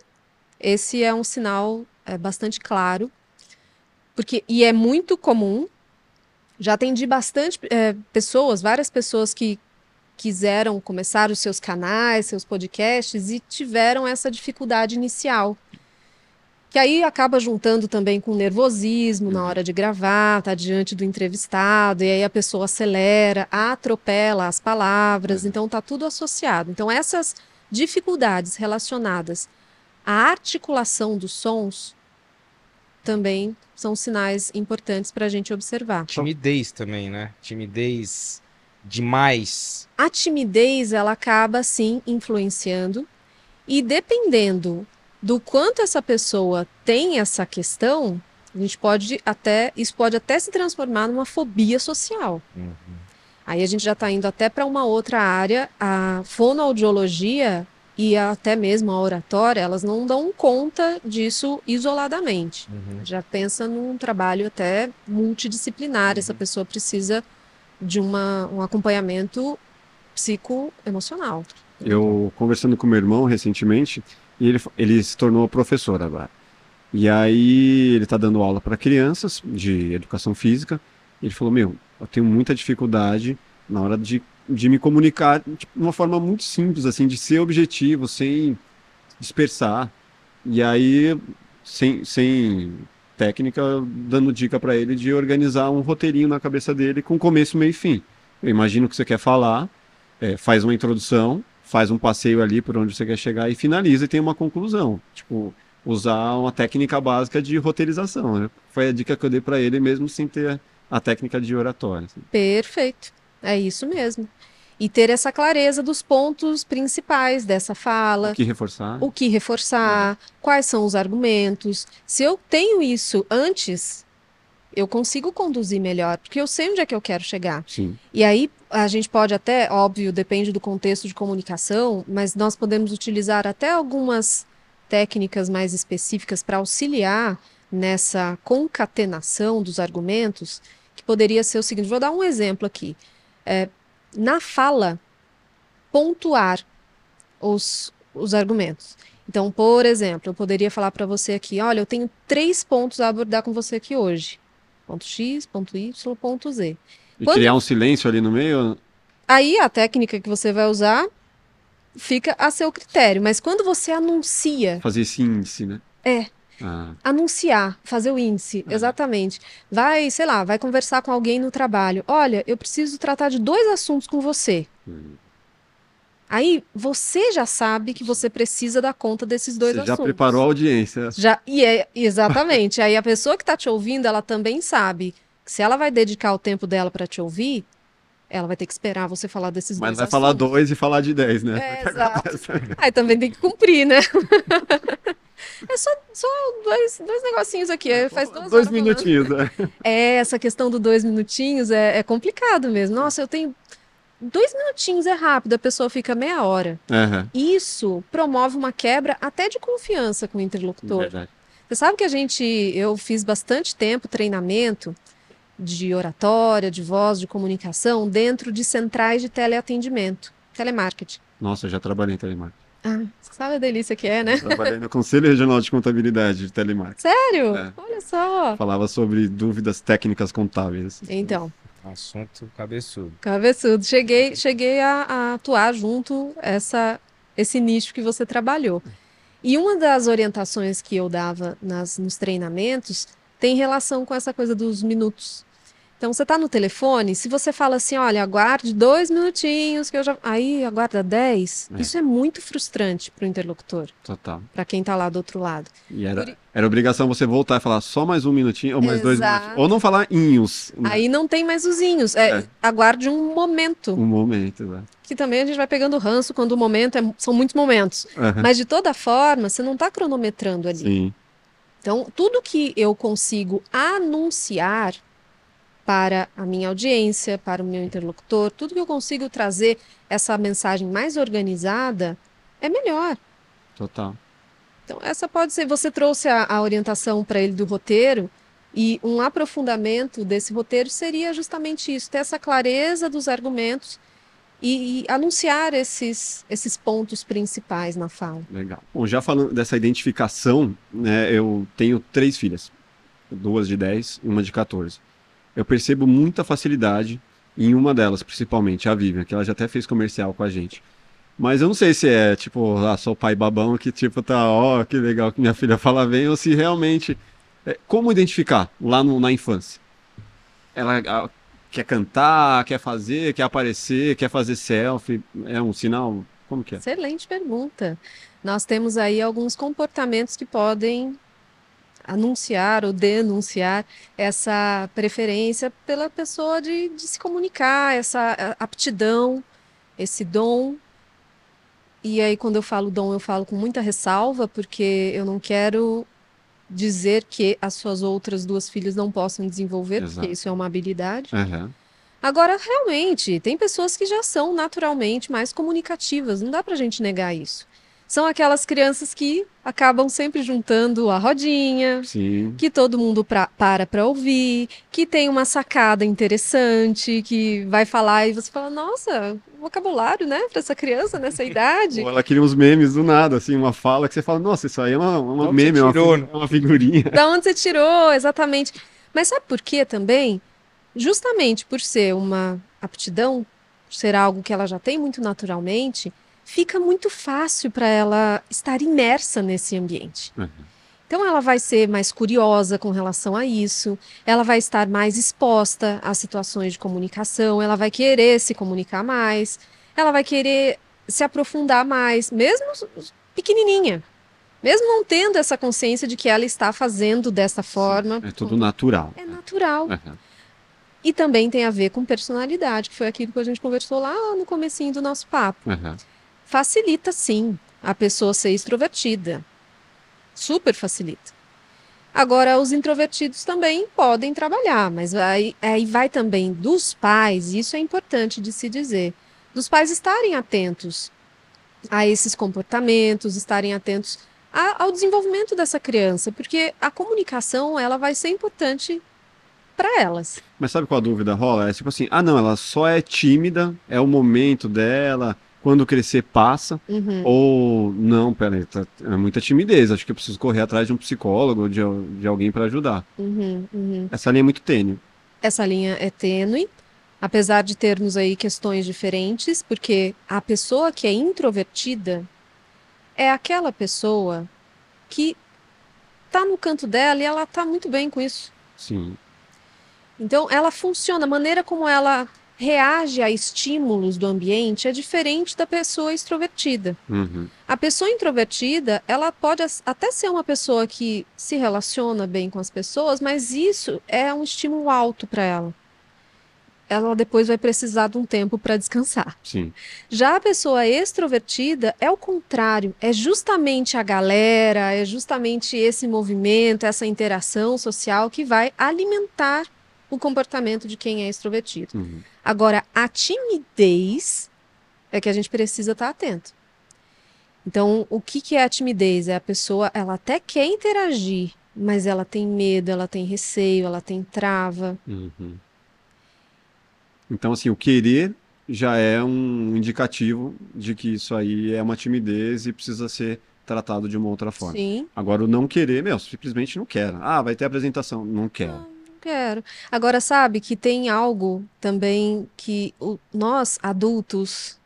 Esse é um sinal é, bastante claro. Porque, e é muito comum. Já atendi bastante é, pessoas, várias pessoas que quiseram começar os seus canais, seus podcasts e tiveram essa dificuldade inicial que aí acaba juntando também com nervosismo na uhum. hora de gravar, tá diante do entrevistado, e aí a pessoa acelera, atropela as palavras, uhum. então tá tudo associado. Então essas dificuldades relacionadas à articulação dos sons também são sinais importantes para a gente observar. Timidez também, né? Timidez demais. A timidez ela acaba sim influenciando e dependendo do quanto essa pessoa tem essa questão, a gente pode até isso pode até se transformar numa fobia social. Uhum. Aí a gente já está indo até para uma outra área, a fonoaudiologia e até mesmo a oratória, elas não dão conta disso isoladamente. Uhum. Já pensa num trabalho até multidisciplinar. Uhum. Essa pessoa precisa de uma, um acompanhamento psicoemocional. Eu conversando com meu irmão recentemente, e ele, ele se tornou professor agora. E aí ele está dando aula para crianças de educação física. Ele falou: Meu, eu tenho muita dificuldade na hora de de me comunicar tipo, de uma forma muito simples, assim, de ser objetivo, sem dispersar. E aí, sem, sem técnica, dando dica para ele de organizar um roteirinho na cabeça dele com começo, meio e fim. Eu imagino que você quer falar, é, faz uma introdução, faz um passeio ali por onde você quer chegar e finaliza e tem uma conclusão. Tipo, usar uma técnica básica de roteirização. Né? Foi a dica que eu dei para ele mesmo sem ter a técnica de oratória. Assim. Perfeito. É isso mesmo. E ter essa clareza dos pontos principais dessa fala. O que reforçar. O que reforçar, é. quais são os argumentos. Se eu tenho isso antes, eu consigo conduzir melhor, porque eu sei onde é que eu quero chegar. Sim. E aí a gente pode até, óbvio, depende do contexto de comunicação, mas nós podemos utilizar até algumas técnicas mais específicas para auxiliar nessa concatenação dos argumentos, que poderia ser o seguinte: vou dar um exemplo aqui. É, na fala, pontuar os, os argumentos. Então, por exemplo, eu poderia falar para você aqui: olha, eu tenho três pontos a abordar com você aqui hoje: ponto X, ponto Y, ponto Z. E Quando... criar um silêncio ali no meio? Aí a técnica que você vai usar fica a seu critério. Mas quando você anuncia. Fazer esse índice, né? É. Ah. Anunciar, fazer o índice, ah. exatamente. Vai, sei lá, vai conversar com alguém no trabalho. Olha, eu preciso tratar de dois assuntos com você. Hum. Aí você já sabe que você precisa dar conta desses dois você assuntos. Já preparou a audiência. Já, e é, exatamente. Aí a pessoa que está te ouvindo, ela também sabe que se ela vai dedicar o tempo dela para te ouvir, ela vai ter que esperar você falar desses Mas dois. Mas vai assuntos. falar dois e falar de dez, né? É, exato. Aí também tem que cumprir, né? é só, só dois, dois negocinhos aqui. É, faz duas dois minutinhos, né? É, essa questão do dois minutinhos é, é complicado mesmo. Nossa, eu tenho. Dois minutinhos é rápido, a pessoa fica meia hora. Uhum. Isso promove uma quebra até de confiança com o interlocutor. Verdade. Você sabe que a gente, eu fiz bastante tempo treinamento de oratória, de voz, de comunicação dentro de centrais de teleatendimento, telemarketing. Nossa, eu já trabalhei em telemarketing. Ah, sabe a delícia que é, né? Eu trabalhei no Conselho Regional de Contabilidade de telemarketing. Sério? É. Olha só. Falava sobre dúvidas técnicas contábeis. Então. Assunto cabeçudo. Cabeçudo. Cheguei, cheguei a, a atuar junto essa esse nicho que você trabalhou. E uma das orientações que eu dava nas, nos treinamentos tem relação com essa coisa dos minutos. Então, você está no telefone, se você fala assim, olha, aguarde dois minutinhos, que eu já. Aí aguarda dez, é. isso é muito frustrante para o interlocutor. Total. Para quem está lá do outro lado. E era, Por... era obrigação você voltar e falar só mais um minutinho, ou mais Exato. dois minutos. Ou não falar inhos. Né? Aí não tem mais os inhos. É, é. Aguarde um momento. Um momento, né? Que também a gente vai pegando ranço quando o momento é, são muitos momentos. Uhum. Mas de toda forma, você não está cronometrando ali. Sim. Então, tudo que eu consigo anunciar para a minha audiência, para o meu interlocutor, tudo que eu consigo trazer essa mensagem mais organizada é melhor. Total. Então, essa pode ser. Você trouxe a, a orientação para ele do roteiro, e um aprofundamento desse roteiro seria justamente isso: ter essa clareza dos argumentos e, e, anunciar esses, esses pontos principais na fala. Legal. Bom, já falando dessa identificação, né, eu tenho três filhas, duas de 10 e uma de 14. Eu percebo muita facilidade em uma delas, principalmente, a Vivian, que ela já até fez comercial com a gente. Mas eu não sei se é, tipo, ah, sou pai babão que, tipo, tá, ó, que legal que minha filha fala bem, ou se realmente... É, como identificar lá no, na infância? Ela, quer cantar, quer fazer, quer aparecer, quer fazer selfie, é um sinal? Como que é? Excelente pergunta. Nós temos aí alguns comportamentos que podem anunciar ou denunciar essa preferência pela pessoa de, de se comunicar, essa aptidão, esse dom. E aí, quando eu falo dom, eu falo com muita ressalva, porque eu não quero dizer que as suas outras duas filhas não possam desenvolver, Exato. porque isso é uma habilidade. Uhum. Agora, realmente, tem pessoas que já são naturalmente mais comunicativas, não dá pra gente negar isso. São aquelas crianças que acabam sempre juntando a rodinha, Sim. que todo mundo pra, para para ouvir, que tem uma sacada interessante, que vai falar e você fala, nossa, vocabulário, né, para essa criança nessa idade. Ou ela queria uns memes do nada, assim, uma fala que você fala, nossa, isso aí é uma, uma meme, é tirou, uma, uma figurinha. Da onde você tirou, exatamente. Mas sabe por quê também? Justamente por ser uma aptidão, ser algo que ela já tem muito naturalmente, fica muito fácil para ela estar imersa nesse ambiente. Uhum. Então ela vai ser mais curiosa com relação a isso, ela vai estar mais exposta a situações de comunicação, ela vai querer se comunicar mais, ela vai querer se aprofundar mais, mesmo pequenininha. Mesmo não tendo essa consciência de que ela está fazendo dessa forma. É tudo natural. É natural. Uhum. E também tem a ver com personalidade, que foi aquilo que a gente conversou lá no comecinho do nosso papo. Uhum. Facilita sim a pessoa ser extrovertida. Super facilita. Agora, os introvertidos também podem trabalhar, mas aí, aí vai também dos pais, e isso é importante de se dizer, dos pais estarem atentos a esses comportamentos, estarem atentos a, ao desenvolvimento dessa criança, porque a comunicação ela vai ser importante para elas. Mas sabe qual a dúvida rola? É tipo assim, ah não, ela só é tímida, é o momento dela, quando crescer passa, Uhum. ou não, peraí, tá, é muita timidez, acho que eu preciso correr atrás de um psicólogo, de, de alguém para ajudar. Uhum, uhum. Essa linha é muito tênue. Essa linha é tênue, apesar de termos aí questões diferentes, porque a pessoa que é introvertida é aquela pessoa que tá no canto dela e ela tá muito bem com isso. Sim. Então, ela funciona, a maneira como ela reage a estímulos do ambiente é diferente da pessoa extrovertida. Uhum. A pessoa introvertida, ela pode até ser uma pessoa que se relaciona bem com as pessoas, mas isso é um estímulo alto para ela. Ela depois vai precisar de um tempo para descansar. Sim. Já a pessoa extrovertida é o contrário, é justamente a galera, é justamente esse movimento, essa interação social que vai alimentar o comportamento de quem é extrovertido. Uhum. Agora, a timidez é que a gente precisa estar atento. Então, o que, que é a timidez? É a pessoa, ela até quer interagir, mas ela tem medo, ela tem receio, ela tem trava. Uhum. Então, assim, o querer já é um indicativo de que isso aí é uma timidez e precisa ser tratado de uma outra forma. Sim, Agora, o não querer, meu, simplesmente não quero. Ah, vai ter apresentação. Não quero. não quero. Agora, sabe que tem algo também que o- nós, adultos,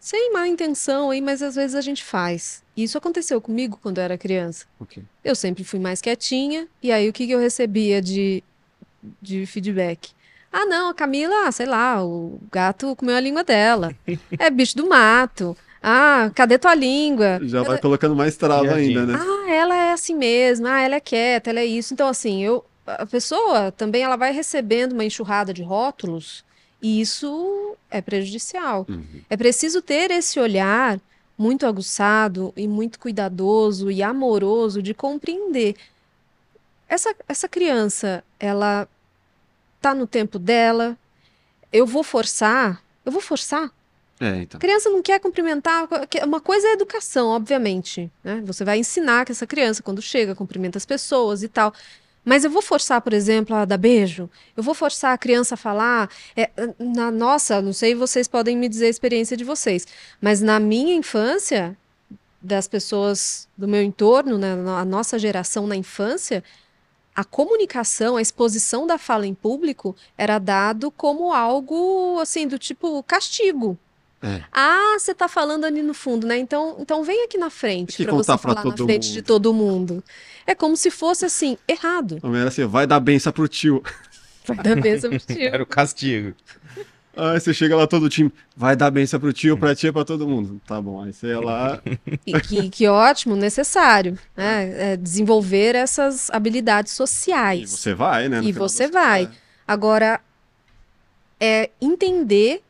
sem má intenção aí, mas às vezes a gente faz. Isso aconteceu comigo quando eu era criança. Ok. Eu sempre fui mais quietinha, e aí o que que eu recebia de, de feedback? Ah, não, a Camila, ah, sei lá, o gato comeu a língua dela. É bicho do mato. Ah, cadê tua língua? Já vai colocando mais trava ainda, né? Ah, ela é assim mesmo. Ah, ela é quieta, ela é isso. Então, assim, eu, a pessoa também ela vai recebendo uma enxurrada de rótulos e isso é prejudicial. Uhum. É preciso ter esse olhar muito aguçado e muito cuidadoso e amoroso de compreender. Essa, essa criança, ela tá no tempo dela. Eu vou forçar? Eu vou forçar? É, então. A criança não quer cumprimentar. Uma coisa é educação, obviamente. Né? Você vai ensinar que essa criança, quando chega, cumprimenta as pessoas e tal. Mas eu vou forçar, por exemplo, a dar beijo. Eu vou forçar a criança a falar. é, na nossa, não sei, vocês podem me dizer a experiência de vocês. Mas na minha infância, das pessoas do meu entorno, né, na nossa geração na infância, a comunicação, a exposição da fala em público era dado como algo assim do tipo castigo. É. Ah, você tá falando ali no fundo, né? Então, então vem aqui na frente para você falar na todo frente de mundo. todo mundo. É como se fosse assim, errado. Era assim, vai dar benção pro tio. Vai dar benção pro tio. Era o castigo. Aí você chega lá todo time, vai dar benção pro tio, pra tia, pra todo mundo. Tá bom, aí você ia lá. E que, que ótimo, necessário, né? É desenvolver essas habilidades E sociais. você vai, né? E você vai. É. Agora, é entender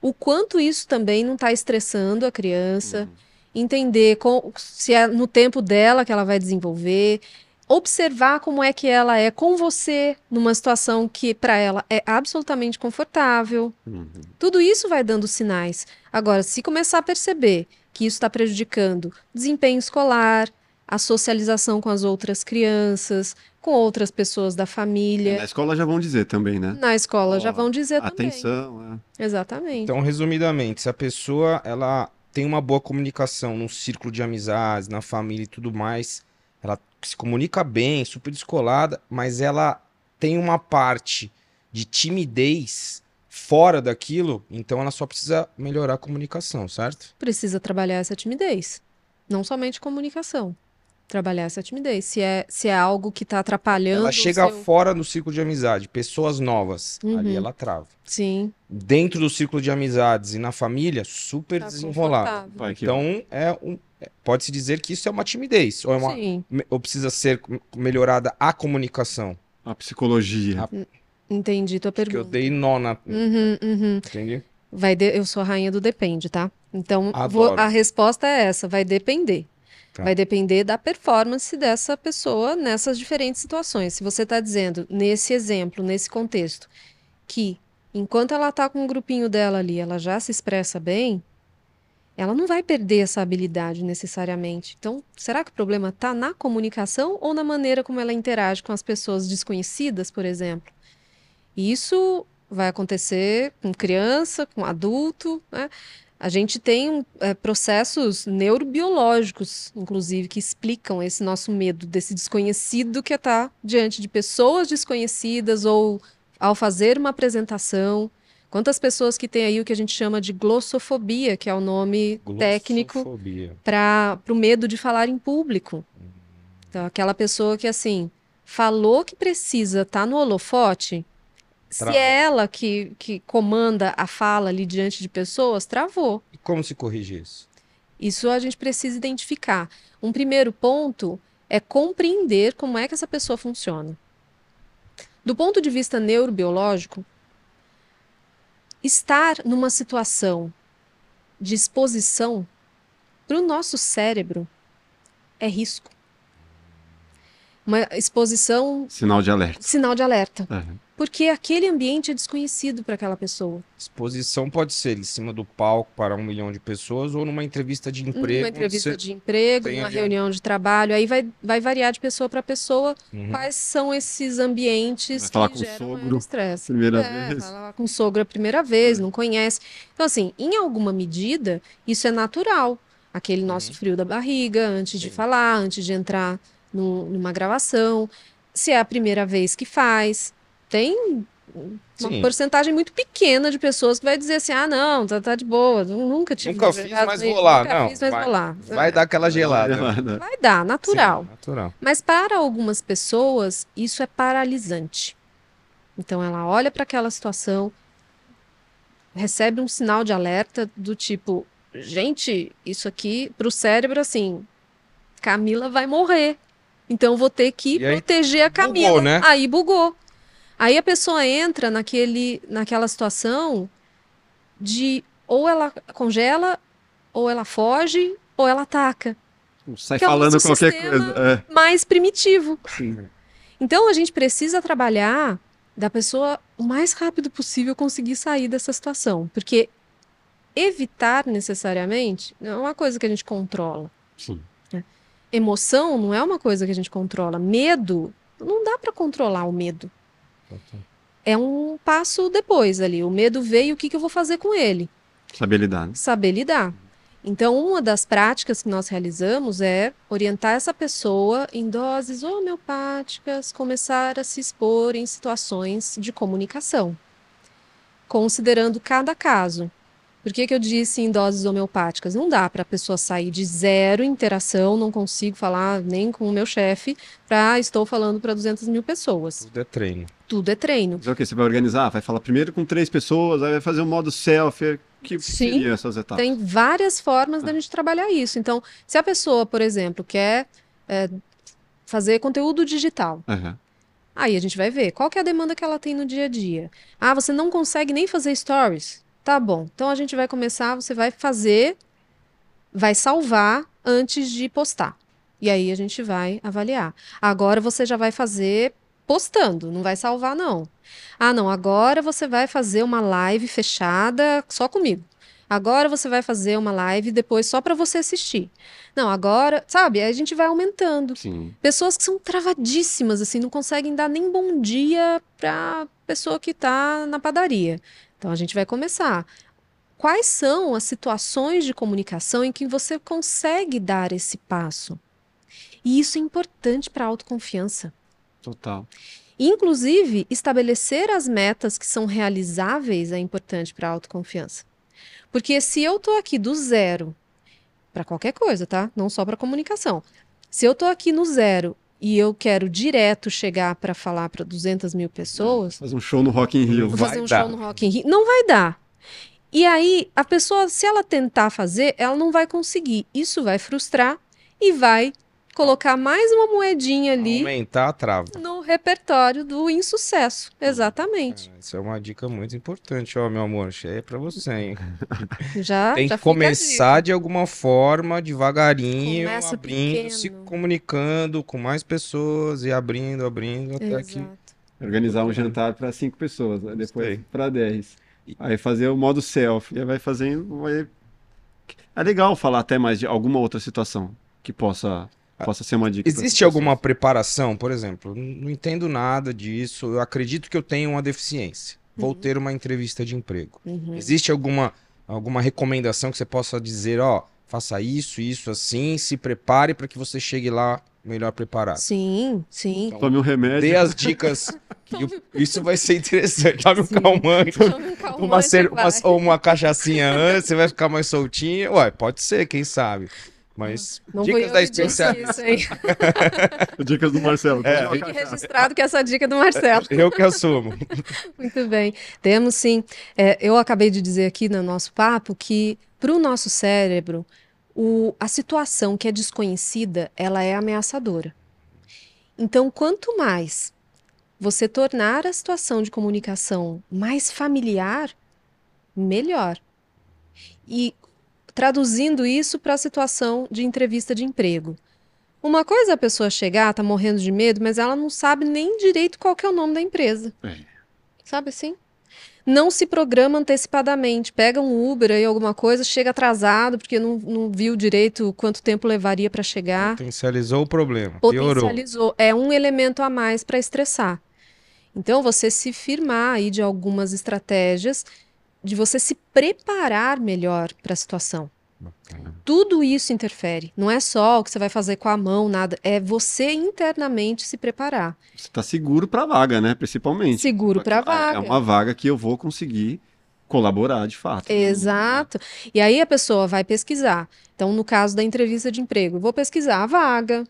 o quanto isso também não está estressando a criança, Uhum. entender com- se é no tempo dela que ela vai desenvolver, observar como é que ela é com você numa situação que para ela é absolutamente confortável. Uhum. Tudo isso vai dando sinais. Agora, se começar a perceber que isso está prejudicando desempenho escolar, a socialização com as outras crianças, com outras pessoas da família, Na escola já vão dizer também, né? na escola já Ó, vão dizer também. Atenção, é. Exatamente. Então, resumidamente, se a pessoa ela tem uma boa comunicação num círculo de amizades, na família e tudo mais, ela se comunica bem, super descolada, mas ela tem uma parte de timidez, fora daquilo, então ela só precisa melhorar a comunicação, certo? Precisa trabalhar essa timidez. Não somente comunicação. Trabalhar essa timidez. Se é, se é algo que está atrapalhando. Ela chega seu- fora do círculo de amizade, pessoas novas, Uhum. ali ela trava. Sim. Dentro do círculo de amizades e na família, super Tá desenrolado. Então, é um, é- pode-se dizer que isso é uma timidez, ou, é uma, Sim. ou precisa ser melhorada a comunicação. a psicologia. A- Entendi tua Porque eu pergunta. dei nó na. Uhum, uhum. Entendi? Vai de- Eu sou a rainha do depende, tá? Então, vou- a resposta é essa: vai depender. Tá. Vai depender da performance dessa pessoa nessas diferentes situações. Se você está dizendo, nesse exemplo, nesse contexto, que enquanto ela está com o grupinho dela ali, ela já se expressa bem, ela não vai perder essa habilidade necessariamente. Então, será que o problema está na comunicação ou na maneira como ela interage com as pessoas desconhecidas, por exemplo? Isso vai acontecer com criança, com adulto, né? A gente tem é, processos neurobiológicos, inclusive, que explicam esse nosso medo desse desconhecido que está diante de pessoas desconhecidas ou ao fazer uma apresentação. Quantas pessoas que têm aí o que a gente chama de glossofobia, que é o nome técnico para o medo de falar em público. Então, aquela pessoa que, assim, falou que precisa estar no holofote, se Travou. é ela que, que comanda a fala ali diante de pessoas, travou. E como se corrige isso? Isso a gente precisa identificar. Um primeiro ponto é compreender como é que essa pessoa funciona. Do ponto de vista neurobiológico, estar numa situação de exposição para o nosso cérebro é risco. Uma exposição, Sinal de alerta. sinal de alerta, É. porque aquele ambiente é desconhecido para aquela pessoa. Exposição pode ser em cima do palco para um milhão de pessoas ou numa entrevista de emprego. Numa onde entrevista de emprego, numa ali- reunião de trabalho, aí vai, vai variar de pessoa para pessoa Uhum. quais são esses ambientes Vai falar que com o geram sogro maior estresse. Primeira É, vez. falar com o sogro a primeira vez, não conhece. Então, assim, em alguma medida, isso é natural. Aquele nosso Uhum. frio da barriga, antes de falar, antes de entrar no- numa gravação. Se é a primeira vez que faz, tem uma Sim. porcentagem muito pequena de pessoas que vai dizer assim: ah, não, tá, tá de boa, nu- nunca tive Nunca fiz, mas vou lá. nunca Não, fiz, mas vai- vou lá. Vai dar aquela gelada. Vai dar, natural. Sim, natural. Mas para algumas pessoas, isso é paralisante. Então ela olha para aquela situação, recebe um sinal de alerta do tipo, gente, isso aqui para o cérebro assim, Camila vai morrer. Então eu vou ter que E aí, proteger a Camila. bugou, né? Aí bugou. Aí a pessoa entra naquele, naquela situação de ou ela congela, ou ela foge, ou ela ataca. Sai é falando nosso qualquer coisa. Mais primitivo. É, sim. Então a gente precisa trabalhar da pessoa o mais rápido possível conseguir sair dessa situação, porque evitar necessariamente não é uma coisa que a gente controla. Sim. Emoção não é uma coisa que a gente controla. Medo não dá para controlar o medo. É um passo depois ali. O medo veio, o que, que eu vou fazer com ele? Saber lidar. né? saber lidar. Então, uma das práticas que nós realizamos é orientar essa pessoa em doses homeopáticas, começar a se expor em situações de comunicação, considerando cada caso. Por que, que eu disse em doses homeopáticas? Não dá para a pessoa sair de zero interação, não consigo falar nem com o meu chefe, para estou falando para 200 mil pessoas. Tudo é treino. Tudo é treino. Mas é o que? Você vai organizar? Vai falar primeiro com três pessoas, aí vai fazer o modo selfie. Que Sim. essas etapas? Tem várias formas da gente trabalhar isso. Então, se a pessoa, por exemplo, quer é, fazer conteúdo digital, Aham. aí a gente vai ver qual que é a demanda que ela tem no dia a dia. Ah, você não consegue nem fazer stories? Tá bom. Então a gente vai começar, você vai fazer, vai salvar antes de postar. E aí a gente vai avaliar. Agora você já vai fazer postando, não vai salvar não. Ah, não, agora você vai fazer uma live fechada só comigo. Agora você vai fazer uma live depois só para você assistir. Não, agora, sabe? Aí a gente vai aumentando. Sim. Pessoas que são travadíssimas, assim, não conseguem dar nem bom dia para pessoa que está na padaria. Então a gente vai começar. Quais são as situações de comunicação em que você consegue dar esse passo? E isso é importante para a autoconfiança. Total. Inclusive, estabelecer as metas que são realizáveis é importante para a autoconfiança. Porque se eu estou aqui do zero, para qualquer coisa, tá? Não só para comunicação. Se eu estou aqui no zero e eu quero direto chegar para falar para 200 mil pessoas, Fazer um show no Rock in Rio. vou vai fazer um dar. show no Rock in Rio, não vai dar. E aí, a pessoa, se ela tentar fazer, ela não vai conseguir. Isso vai frustrar e vai colocar mais uma moedinha ali Aumentar a trava. no repertório do insucesso. Exatamente. É, Isso é uma dica muito importante, ó, meu amor. Isso aí é pra você, hein? Já, Tem já que começar de alguma forma, devagarinho, Começa abrindo, se pequeno. comunicando com mais pessoas e abrindo, abrindo, até que. Exato. Organizar um jantar para cinco pessoas, né? depois para 10. Aí fazer o modo selfie. E aí vai fazendo. Vai... É legal falar até mais de alguma outra situação que possa, possa ser uma dica. Existe alguma preparação, por exemplo? Não entendo nada disso. Eu acredito que eu tenho uma deficiência. Vou ter uma entrevista de emprego. Uhum. Existe alguma, alguma recomendação que você possa dizer, ó, faça isso, isso, assim, se prepare para que você chegue lá melhor preparado? Sim, sim. Tome um remédio. Dê as dicas. que eu- isso vai ser interessante. Dá um calmante. Chama um calmante Uma, uma, ou uma cachaçinha antes, você vai ficar mais soltinho. Ué, pode ser, quem sabe. Mas Não dicas eu da especialista. isso, hein? Dicas do Marcelo. É. Fique registrado que essa dica é do Marcelo. Eu que assumo. Muito bem. Temos sim. É, eu acabei de dizer aqui no nosso papo que para o nosso cérebro, o- a situação que é desconhecida, ela é ameaçadora. Então, quanto mais você tornar a situação de comunicação mais familiar, melhor. E traduzindo isso para a situação de entrevista de emprego. Uma coisa é a pessoa chegar, tá morrendo de medo, mas ela não sabe nem direito qual que é o nome da empresa. É. Sabe assim? Não se programa antecipadamente. Pega um Uber aí, alguma coisa, chega atrasado, porque não, não viu direito quanto tempo levaria para chegar. Potencializou o problema. Piorou. Potencializou. É um elemento a mais para estressar. Então, você se firmar aí de algumas estratégias, de você se preparar melhor para a situação. Tudo isso interfere. Não é só o que você vai fazer com a mão, nada. É você internamente se preparar. Você tá seguro para a vaga, né? Principalmente. Seguro para a É vaga. uma vaga que eu vou conseguir colaborar de fato. Exato. E aí a pessoa vai pesquisar. Então, no caso da entrevista de emprego, eu vou pesquisar a vaga,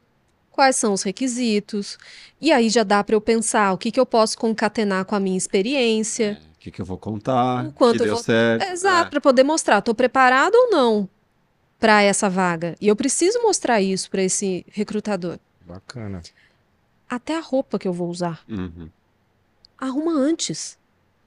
quais são os requisitos, e aí já dá para eu pensar o que, que eu posso concatenar com a minha experiência. O que, que eu vou contar? O quanto que eu deu vou- certo. Exato, para poder mostrar, estou preparado ou não para essa vaga. E eu preciso mostrar isso para esse recrutador. Bacana. Até a roupa que eu vou usar. É. Uhum. Arruma antes.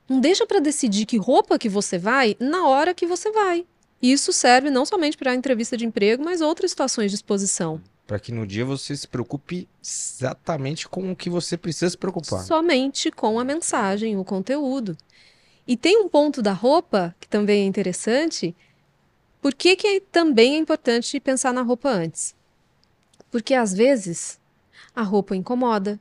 Não deixa para decidir que roupa que você vai na hora que você vai. E isso serve não somente para a entrevista de emprego, mas outras situações de exposição. Para que no dia você se preocupe exatamente com o que você precisa se preocupar. Somente com a mensagem, o conteúdo. E tem um ponto da roupa que também é interessante. Por que, que também é importante pensar na roupa antes? Porque às vezes a roupa incomoda,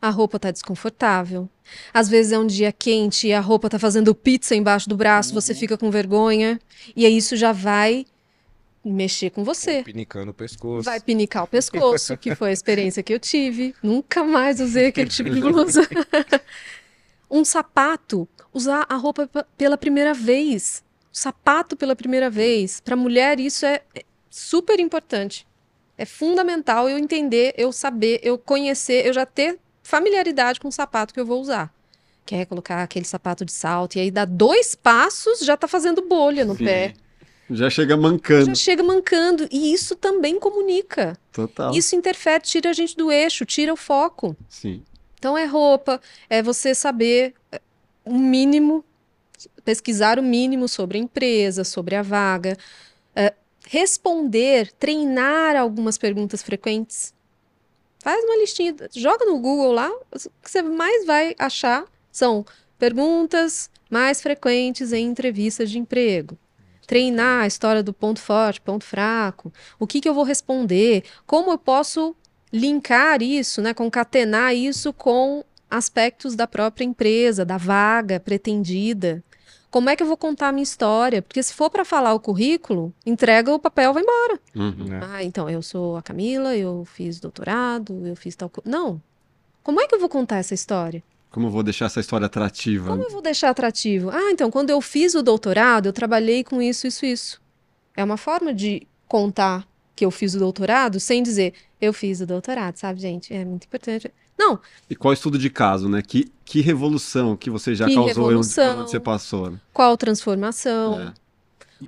a roupa está desconfortável. Às vezes é um dia quente e a roupa está fazendo pizza embaixo do braço, você fica com vergonha. E aí isso já vai mexer com você. Pinicando o pescoço. Vai pinicar o pescoço, que foi a experiência que eu tive. Nunca mais usei aquele tipo de blusa. um sapato, usar a roupa pe- pela primeira vez. Sapato pela primeira vez. Para mulher, isso é é super importante. É fundamental eu entender, eu saber, eu conhecer, eu já ter familiaridade com o sapato que eu vou usar. Quer colocar aquele sapato de salto e aí dá dois passos, já tá fazendo bolha no Sim. pé. Já chega mancando. Já chega mancando. E isso também comunica. Total. Isso interfere, tira a gente do eixo, tira o foco. Sim. Então é roupa, é você saber o mínimo, pesquisar o mínimo sobre a empresa, sobre a vaga, é, responder, treinar algumas perguntas frequentes. Faz uma listinha, joga no Google lá, o que você mais vai achar são perguntas mais frequentes em entrevistas de emprego. Treinar a história do ponto forte, ponto fraco, o que, que eu vou responder, como eu posso linkar isso, né, concatenar isso com aspectos da própria empresa, da vaga pretendida. Como é que eu vou contar a minha história? Porque se for para falar o currículo, entrega o papel, vai embora. Uhum. Né? Ah, então eu sou a Camila, eu fiz doutorado, eu fiz tal coisa. Não. Como é que eu vou contar essa história? Como eu vou deixar essa história atrativa? Como eu vou deixar atrativo? Ah, então, quando eu fiz o doutorado, eu trabalhei com isso, isso, isso. É uma forma de contar que eu fiz o doutorado sem dizer eu fiz o doutorado, sabe, gente? É muito importante. Não. E qual estudo de caso, né? Que, que revolução que você já Que causou revolução. onde você passou, né? Qual transformação? É.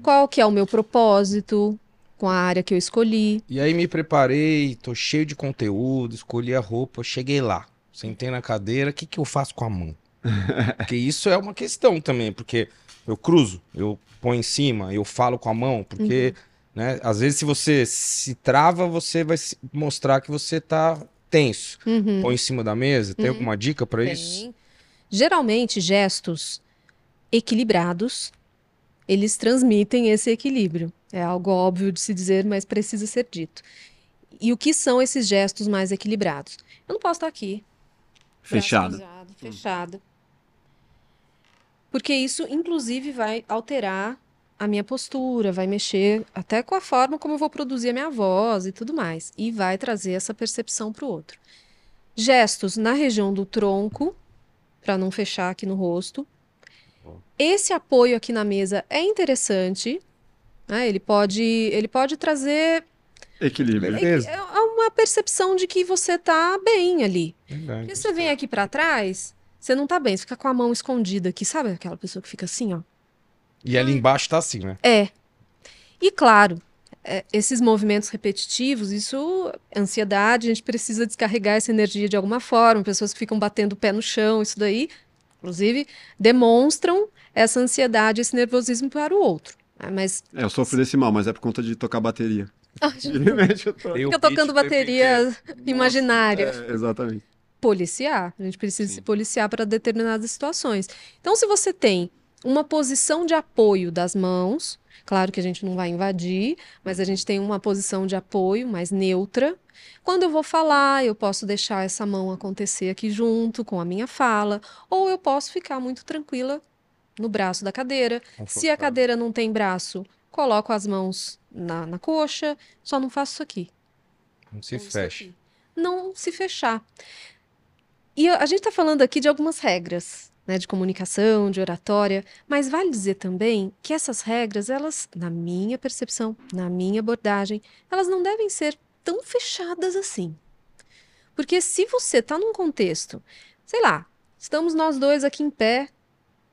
Qual que é o meu propósito com a área que eu escolhi? E aí me preparei, tô cheio de conteúdo, escolhi a roupa, cheguei lá, sentei na cadeira, o que, que eu faço com a mão? Porque isso é uma questão também, porque eu cruzo, eu ponho em cima, eu falo com a mão, porque, né, às vezes se você se trava, você vai mostrar que você tá tenso. Uhum. Põe em cima da mesa, tem Uhum. alguma dica pra isso? Geralmente, gestos equilibrados, eles transmitem esse equilíbrio. É algo óbvio de se dizer, mas precisa ser dito. E o que são esses gestos mais equilibrados? Eu não posso estar aqui, Fechado. cruzado, fechado. Porque isso, inclusive, vai alterar a minha postura, vai mexer até com a forma como eu vou produzir a minha voz e tudo mais. E vai trazer essa percepção para o outro. Gestos na região do tronco, para não fechar aqui no rosto. Esse apoio aqui na mesa é interessante. né? Ele, pode, ele pode trazer Equilíbrio. Beleza. é uma percepção de que você tá bem ali. Verdade. Porque você vem aqui pra trás, você não tá bem, você fica com a mão escondida aqui, sabe aquela pessoa que fica assim, ó? E ali embaixo tá assim, né? É. E claro, é, esses movimentos repetitivos, isso, ansiedade, a gente precisa descarregar essa energia de alguma forma, pessoas que ficam batendo o pé no chão, isso daí, inclusive, demonstram essa ansiedade, esse nervosismo para o outro. né? Mas É, eu sofro desse mal, mas é por conta de tocar bateria. Ah, fica tocando bateria imaginária. É, exatamente. policiar. A gente precisa Sim. se policiar para determinadas situações. Então, se você tem uma posição de apoio das mãos, claro que a gente não vai invadir, mas a gente tem uma posição de apoio mais neutra. Quando eu vou falar, eu posso deixar essa mão acontecer aqui junto com a minha fala, ou eu posso ficar muito tranquila no braço da cadeira. Se a cadeira não tem braço, coloco as mãos na, na coxa, só não faço isso aqui Não se fecha. Não se fechar. E a gente está falando aqui de algumas regras, né, de comunicação, de oratória, mas vale dizer também que essas regras, elas, na minha percepção, na minha abordagem, elas não devem ser tão fechadas assim. Porque se você está num contexto, sei lá, estamos nós dois aqui em pé,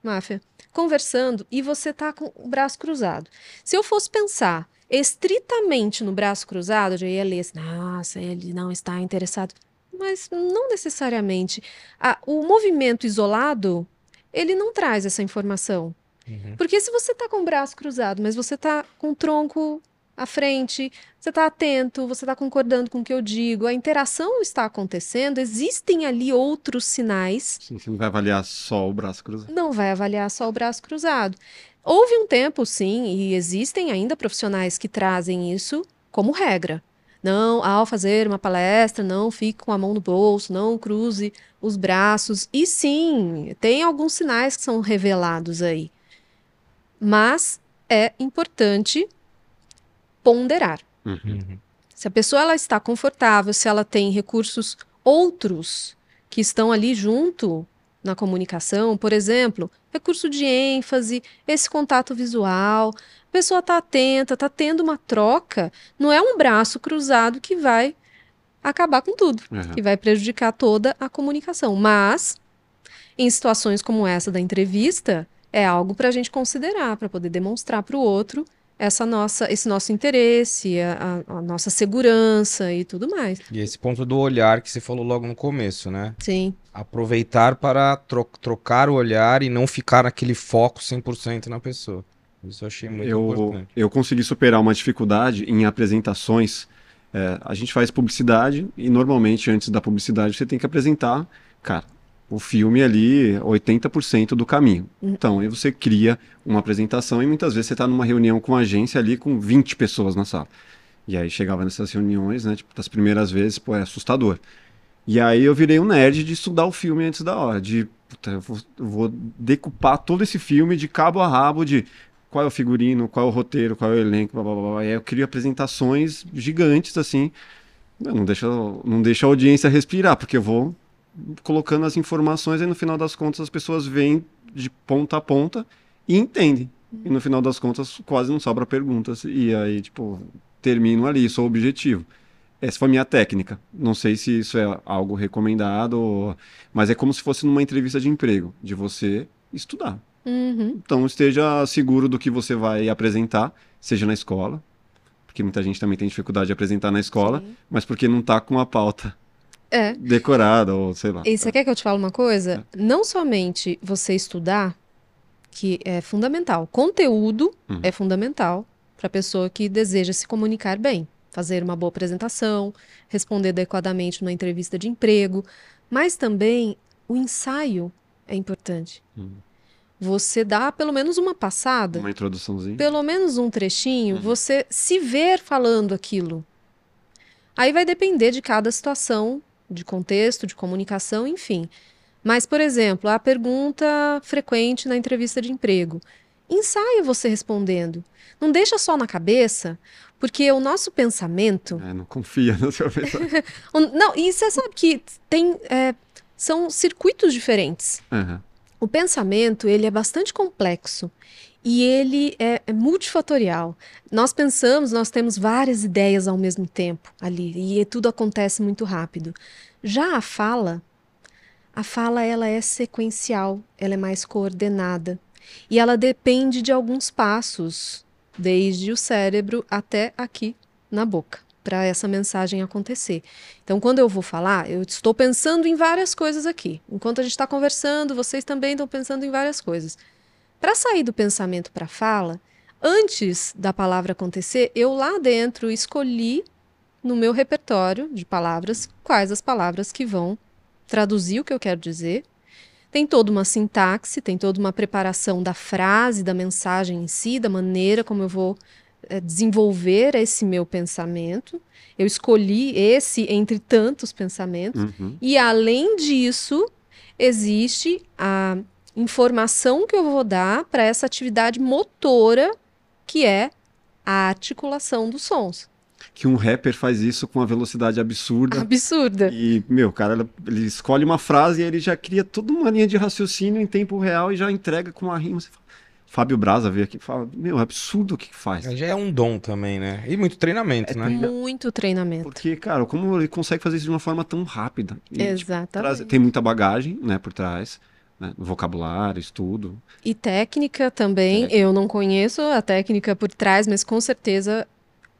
máfia, conversando e você tá com o braço cruzado. Se eu fosse pensar estritamente no braço cruzado, eu já ia ler assim, nossa, ele não está interessado. Mas não necessariamente. Ah, o movimento isolado, ele não traz essa informação. Uhum. Porque se você está com o braço cruzado, mas você está com o tronco à frente, você está atento, você está concordando com o que eu digo, a interação está acontecendo, existem ali outros sinais Sim, você não vai avaliar só o braço cruzado. não vai avaliar só o braço cruzado. Houve um tempo, sim, e existem ainda profissionais que trazem isso como regra. Não, ao fazer uma palestra, não fique com a mão no bolso, não cruze os braços. E sim, tem alguns sinais que são revelados aí. Mas é importante ponderar. Uhum. Se a pessoa ela está confortável, se ela tem recursos outros que estão ali junto na comunicação, por exemplo, recurso de ênfase, esse contato visual, a pessoa está atenta, está tendo uma troca, não é um braço cruzado que vai acabar com tudo, Uhum. que vai prejudicar toda a comunicação. Mas, em situações como essa da entrevista, é algo para a gente considerar, para poder demonstrar para o outro essa nossa, esse nosso interesse, a, a- nossa segurança e tudo mais. E esse ponto do olhar que você falou logo no começo, né? Sim, Aproveitar para tro- trocar o olhar e não ficar naquele foco 100% na pessoa. Isso eu achei muito Eu, importante. eu consegui superar uma dificuldade em apresentações. É, a gente faz publicidade e normalmente antes da publicidade você tem que apresentar, cara, o filme ali 80% do caminho. Uhum. Então, aí você cria uma apresentação e muitas vezes você está numa reunião com uma agência ali com 20 pessoas na sala. E aí chegava nessas reuniões, né, tipo, das primeiras vezes, pô, é assustador. E aí eu virei um nerd de estudar o filme antes da hora, de puta, eu vou, eu vou decupar todo esse filme de cabo a rabo, de qual é o figurino, qual é o roteiro, qual é o elenco, blá blá blá. blá. E aí eu crio apresentações gigantes assim. Não deixa, não deixa a audiência respirar, porque eu vou colocando as informações e no final das contas as pessoas veem de ponta a ponta e entendem. E no final das contas quase não sobra perguntas. E aí, tipo, termino ali, sou objetivo. Essa foi a minha técnica. Não sei se isso é algo recomendado, ou... mas é como se fosse numa entrevista de emprego, de você estudar. Uhum. Então esteja seguro do que você vai apresentar, seja na escola, porque muita gente também tem dificuldade de apresentar na escola, Sim. mas porque não tá com a pauta É. decorada, ou sei lá. E você quer que eu te fale uma coisa? Não somente você estudar, que é fundamental. Conteúdo Uhum. é fundamental para a pessoa que deseja se comunicar bem, fazer uma boa apresentação, responder adequadamente numa entrevista de emprego, mas também o ensaio é importante. Uhum. Você dá pelo menos uma passada, Uma introduçãozinha. pelo menos um trechinho, Uhum. você se ver falando aquilo. Aí vai depender de cada situação, de contexto, de comunicação, enfim. Mas, por exemplo, a pergunta frequente na entrevista de emprego. Ensaia você respondendo. Não deixa só na cabeça, porque o nosso pensamento. É, não confia no seu pensamento. Não, e você sabe que tem. é, são circuitos diferentes. Aham. O pensamento, ele é bastante complexo e ele é, é multifatorial. Nós pensamos, nós temos várias ideias ao mesmo tempo ali e tudo acontece muito rápido. Já a fala, a fala ela é sequencial, ela é mais coordenada e ela depende de alguns passos, desde o cérebro até aqui na boca, para essa mensagem acontecer. Então, quando eu vou falar, eu estou pensando em várias coisas aqui. Enquanto a gente está conversando, vocês também estão pensando em várias coisas. Para sair do pensamento para a fala, antes da palavra acontecer, eu lá dentro escolhi no meu repertório de palavras quais as palavras que vão traduzir o que eu quero dizer. Tem toda uma sintaxe, tem toda uma preparação da frase, da mensagem em si, da maneira como eu vou desenvolver esse meu pensamento. Eu escolhi esse entre tantos pensamentos. Uhum. E além disso, existe a informação que eu vou dar para essa atividade motora, que é a articulação dos sons. Que um rapper faz isso com uma velocidade absurda. Absurda. E, meu, cara, ele- ele escolhe uma frase e ele já cria toda uma linha de raciocínio em tempo real e já entrega com uma rima. Você fala- Fábio Braza veio aqui e fala, meu, é absurdo o que faz. Já é um dom também, né? E muito treinamento, né? Muito treinamento. Porque, cara, como ele consegue fazer isso de uma forma tão rápida? E, tipo, Exatamente. traz- tem muita bagagem, né, por trás, né, vocabulário, estudo. E técnica também, Técnica. eu não conheço a técnica por trás, mas com certeza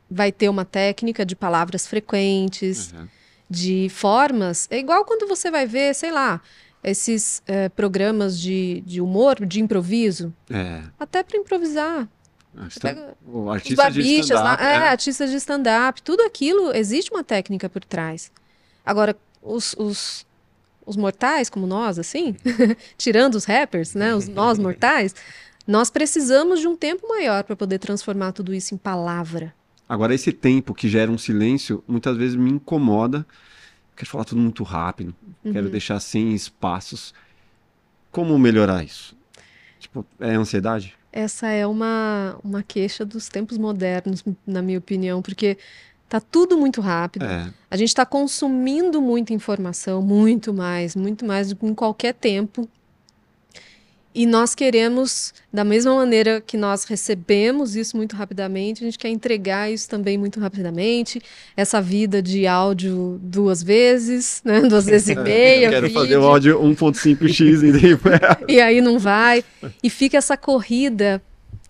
vai ter uma técnica de palavras frequentes, Uhum. de formas. É igual quando você vai ver, sei lá, esses eh, programas de, de humor, de improviso. É. Até para improvisar. Pega o Os artista de barbichas lá, stand-up, é, é. artistas de stand-up, tudo aquilo, existe uma técnica por trás. Agora, os, os, os mortais, como nós, assim, tirando os rappers, né, os nós mortais, nós precisamos de um tempo maior para poder transformar tudo isso em palavra. Agora, esse tempo que gera um silêncio, muitas vezes me incomoda. Quero falar tudo muito rápido, quero Uhum. deixar sem espaços. Como melhorar isso? Tipo, é ansiedade? Essa é uma, uma queixa dos tempos modernos, na minha opinião, porque tá tudo muito rápido. É. A gente está consumindo muita informação, muito mais, muito mais do que em qualquer tempo. E nós queremos, da mesma maneira que nós recebemos isso muito rapidamente, a gente quer entregar isso também muito rapidamente. Essa vida de áudio duas vezes, né? Duas vezes e meia. É, Quero fazer vídeo, o áudio 1.5x e. E aí não vai. E fica essa corrida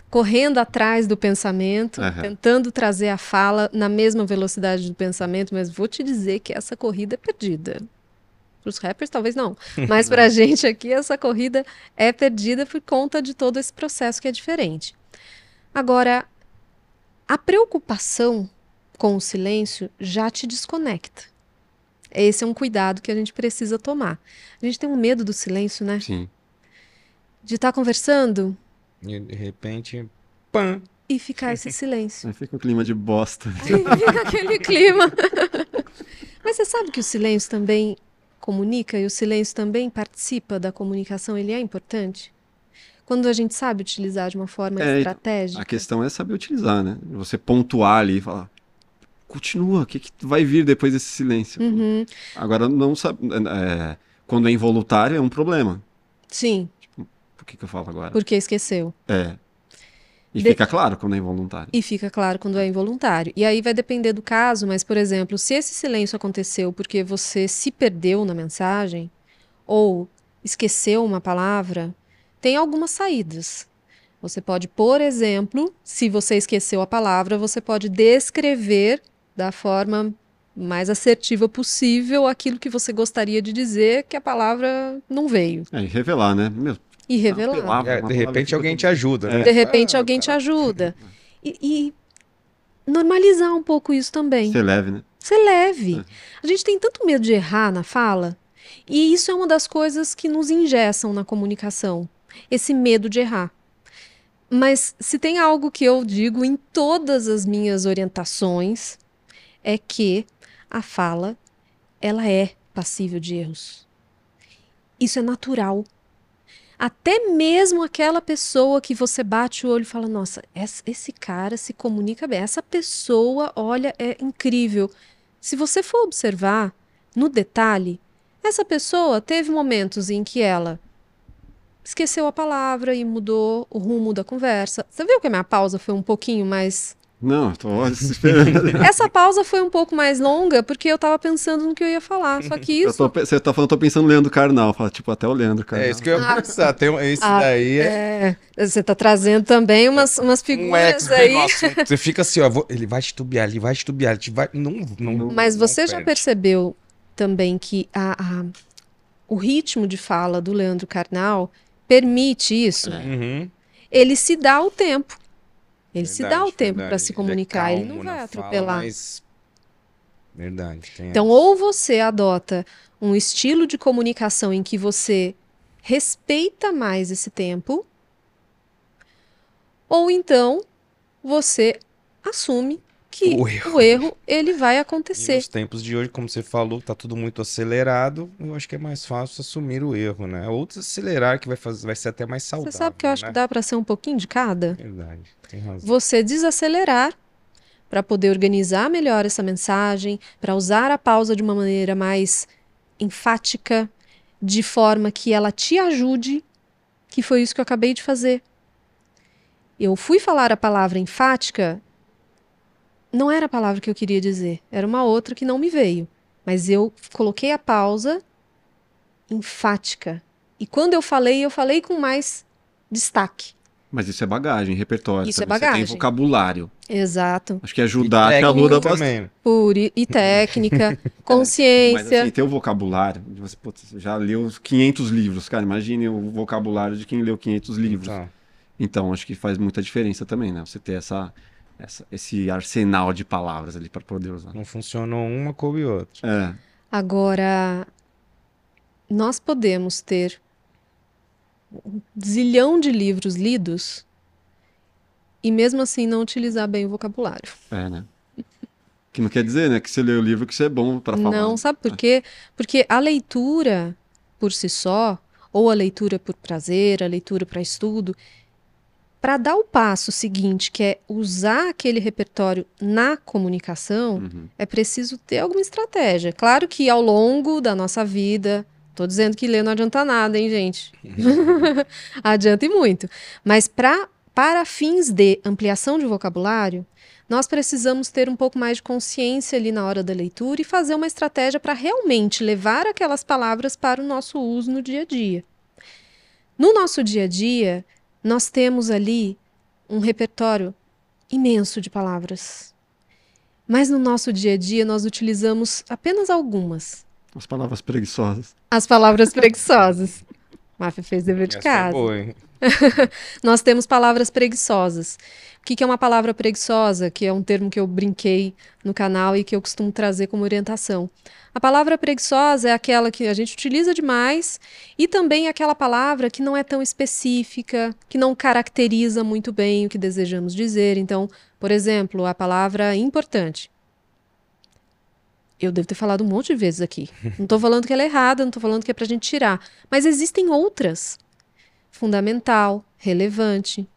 correndo atrás do pensamento, Aham. tentando trazer a fala na mesma velocidade do pensamento, mas vou te dizer que essa corrida é perdida. Para os rappers, talvez não. Mas para a gente aqui, essa corrida é perdida por conta de todo esse processo que é diferente. Agora, a preocupação com o silêncio já te desconecta. Esse é um cuidado que a gente precisa tomar. A gente tem um medo do silêncio, né? Sim. De estar conversando E de repente, pã. e ficar esse silêncio. Aí fica um clima de bosta. Aí fica aquele clima. Mas você sabe que o silêncio também comunica e o silêncio também participa da comunicação, ele é importante? Quando a gente sabe utilizar de uma forma É, estratégica. A questão é saber utilizar, né? Você pontuar ali e falar, continua, o que, que vai vir depois desse silêncio? Uhum. Agora, não sabe. é, quando é involuntário é um problema. Sim, Por que, que eu falo agora? porque esqueceu. É. E De- fica claro quando é involuntário. E fica claro quando é involuntário. E aí vai depender do caso, mas, por exemplo, se esse silêncio aconteceu porque você se perdeu na mensagem ou esqueceu uma palavra, tem algumas saídas. Você pode, por exemplo, se você esqueceu a palavra, você pode descrever da forma mais assertiva possível aquilo que você gostaria de dizer que a palavra não veio. É, e revelar, né? Meu, E revelar. É, uma de repente alguém te ajuda, né? De repente Ah, alguém te cara. ajuda. E, e normalizar um pouco isso também. Ser leve, né? Ser leve. É. A gente tem tanto medo de errar na fala, e isso é uma das coisas que nos engessam na comunicação, esse medo de errar. Mas se tem algo que eu digo em todas as minhas orientações, é que a fala, ela é passível de erros. Isso é natural. Até mesmo aquela pessoa que você bate o olho e fala: Nossa, esse cara se comunica bem. Essa pessoa, olha, é incrível. Se você for observar no detalhe, essa pessoa teve momentos em que ela esqueceu a palavra e mudou o rumo da conversa. Você viu que a minha pausa foi um pouquinho mais. Não, eu tô esperando. Essa pausa foi um pouco mais longa porque eu tava pensando no que eu ia falar. Só que Eu isso. tô você tá falando, eu tô pensando no Leandro Carnal. Fala, tipo, até o Leandro Carnal. É isso que eu ia pensar. Tem, um- esse Ah, daí é, É, você tá trazendo também umas, umas um figuras expert aí. Você fica assim, ó, vou- ele vai titubear, ele vai titubear, ele vai... Não, não, Mas não você já percebeu também que a- a- o ritmo de fala do Leandro Carnal permite isso? Uhum. Ele se dá o tempo. Ele se dá Verdade, o tempo verdade. para se Ele é comunicar, ele, calmo não na vai fala, atropelar. mas- Verdade. Então, essa. ou você adota um estilo de comunicação em que você respeita mais esse tempo, ou então você assume que O o erro. erro, ele vai E acontecer. nos tempos de hoje, como você falou, tá tudo muito acelerado. Eu acho que é mais fácil assumir o erro, né? Ou desacelerar, que vai, fazer, vai ser até mais Você saudável. sabe que eu acho né? que dá para ser um pouquinho de cada? Verdade. Você desacelerar para poder organizar melhor essa mensagem, para usar a pausa de uma maneira mais enfática, de forma que ela te ajude, que foi isso que eu acabei de fazer. Eu fui falar a palavra enfática, não era a palavra que eu queria dizer, era uma outra que não me veio, mas eu coloquei a pausa enfática. E quando eu falei, eu falei com mais destaque. Mas isso é bagagem, repertório. Isso é sabe? Você tem bagagem. vocabulário. Exato. Acho que ajudar, ajuda bastante. também. né? Puri e técnica, Mas consciência. assim, ter o vocabulário. Você putz, já leu os 500 livros, cara. Imagine o vocabulário de quem leu 500 livros. Então, Então, acho que faz muita diferença também, né? Você ter essa, essa- esse arsenal de palavras ali para poder usar. não funcionou uma, coube outra. É. Agora, nós podemos ter zilhão de livros lidos e mesmo assim não utilizar bem o vocabulário. É, né? Que não quer dizer, né? Que você lê o livro que isso é bom para falar. Não, sabe por quê? Porque a leitura por si só, ou a leitura por prazer, a leitura para estudo, para dar o passo seguinte, que é usar aquele repertório na comunicação, Uhum. é preciso ter alguma estratégia. Claro que ao longo da nossa vida, tô dizendo que ler não adianta nada, hein, gente? adianta e muito. Mas pra, para fins de ampliação de vocabulário, nós precisamos ter um pouco mais de consciência ali na hora da leitura e fazer uma estratégia para realmente levar aquelas palavras para o nosso uso no dia a dia. No nosso dia a dia, nós temos ali um repertório imenso de palavras. Mas no nosso dia a dia nós utilizamos apenas algumas. As palavras preguiçosas. As palavras preguiçosas. Máfia fez dever de Essa é casa. boa, hein? Nós temos palavras preguiçosas. O que que é uma palavra preguiçosa? Que é um termo que eu brinquei no canal e que eu costumo trazer como orientação. A palavra preguiçosa é aquela que a gente utiliza demais e também é aquela palavra que não é tão específica, que não caracteriza muito bem o que desejamos dizer. Então, por exemplo, a palavra importante. Eu devo ter falado um monte de vezes aqui. Não estou falando que ela é errada, não estou falando que é para a gente tirar. Mas existem outras fundamental, relevante.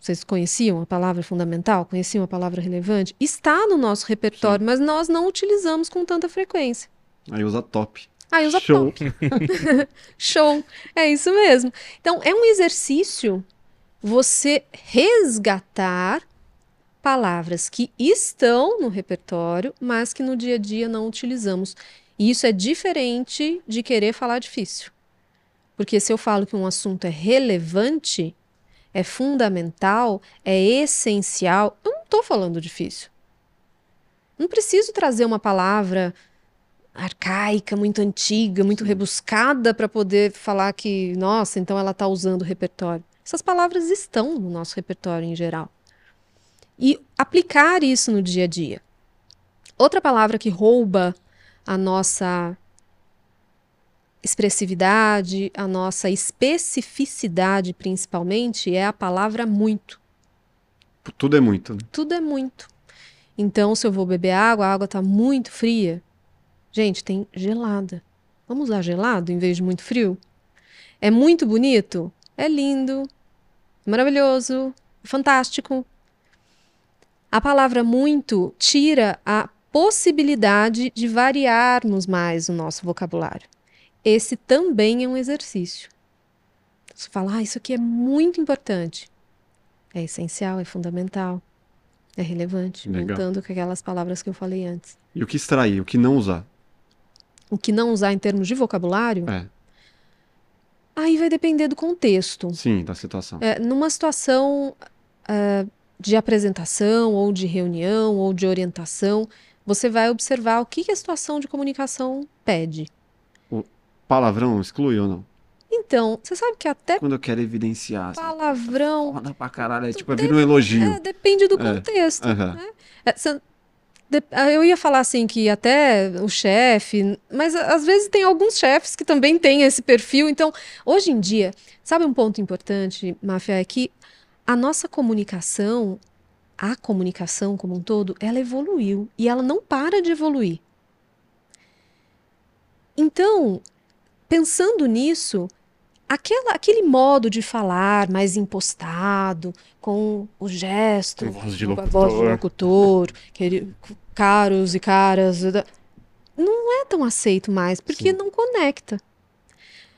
Vocês conheciam a palavra fundamental? Conheciam a palavra relevante? Está no nosso repertório, mas nós não utilizamos com tanta frequência. Aí usa top. Aí usa Show. top. Show. É isso mesmo. Então, é um exercício você resgatar palavras que estão no repertório, mas que no dia a dia não utilizamos. E isso é diferente de querer falar difícil. Porque se eu falo que um assunto é relevante, é fundamental, é essencial, eu não estou falando difícil. Não preciso trazer uma palavra arcaica, muito antiga, muito rebuscada para poder falar que, nossa, então ela está usando o repertório. Essas palavras estão no nosso repertório em geral. E aplicar isso no dia a dia. Outra palavra que rouba a nossa expressividade, a nossa especificidade, principalmente, é a palavra muito. Tudo é muito. né? Tudo é muito. Então, se eu vou beber água, a água está muito fria. Gente, tem gelada. Vamos usar gelado em vez de muito frio? É muito bonito? É lindo, maravilhoso, fantástico. A palavra muito tira a possibilidade de variarmos mais o nosso vocabulário. Esse também é um exercício. Você fala, ah, isso aqui é muito importante. É essencial, é fundamental, é relevante, Legal. voltando com aquelas palavras que eu falei antes. E o que extrair, o que não usar? O que não usar em termos de vocabulário, É, aí vai depender do contexto. sim, da situação. É, numa situação ah, de apresentação, ou de reunião, ou de orientação, você vai observar o que, que a situação de comunicação pede. Palavrão exclui ou não? Então, você sabe que até Quando eu quero evidenciar. assim, palavrão Foda pra caralho. É tipo, é vir um elogio. é, depende do É, contexto. Aham. É, de- ah, eu ia falar assim que até o chefe, mas às vezes tem alguns chefes que também têm esse perfil. Então, hoje em dia, sabe um ponto importante, Máfia, é que a nossa comunicação, a comunicação como um todo, ela evoluiu e ela não para de evoluir. Então, pensando nisso, aquela, aquele modo de falar mais impostado, com o gesto, voz de a voz de locutor, caros e caras, não é tão aceito mais, porque Sim. não conecta.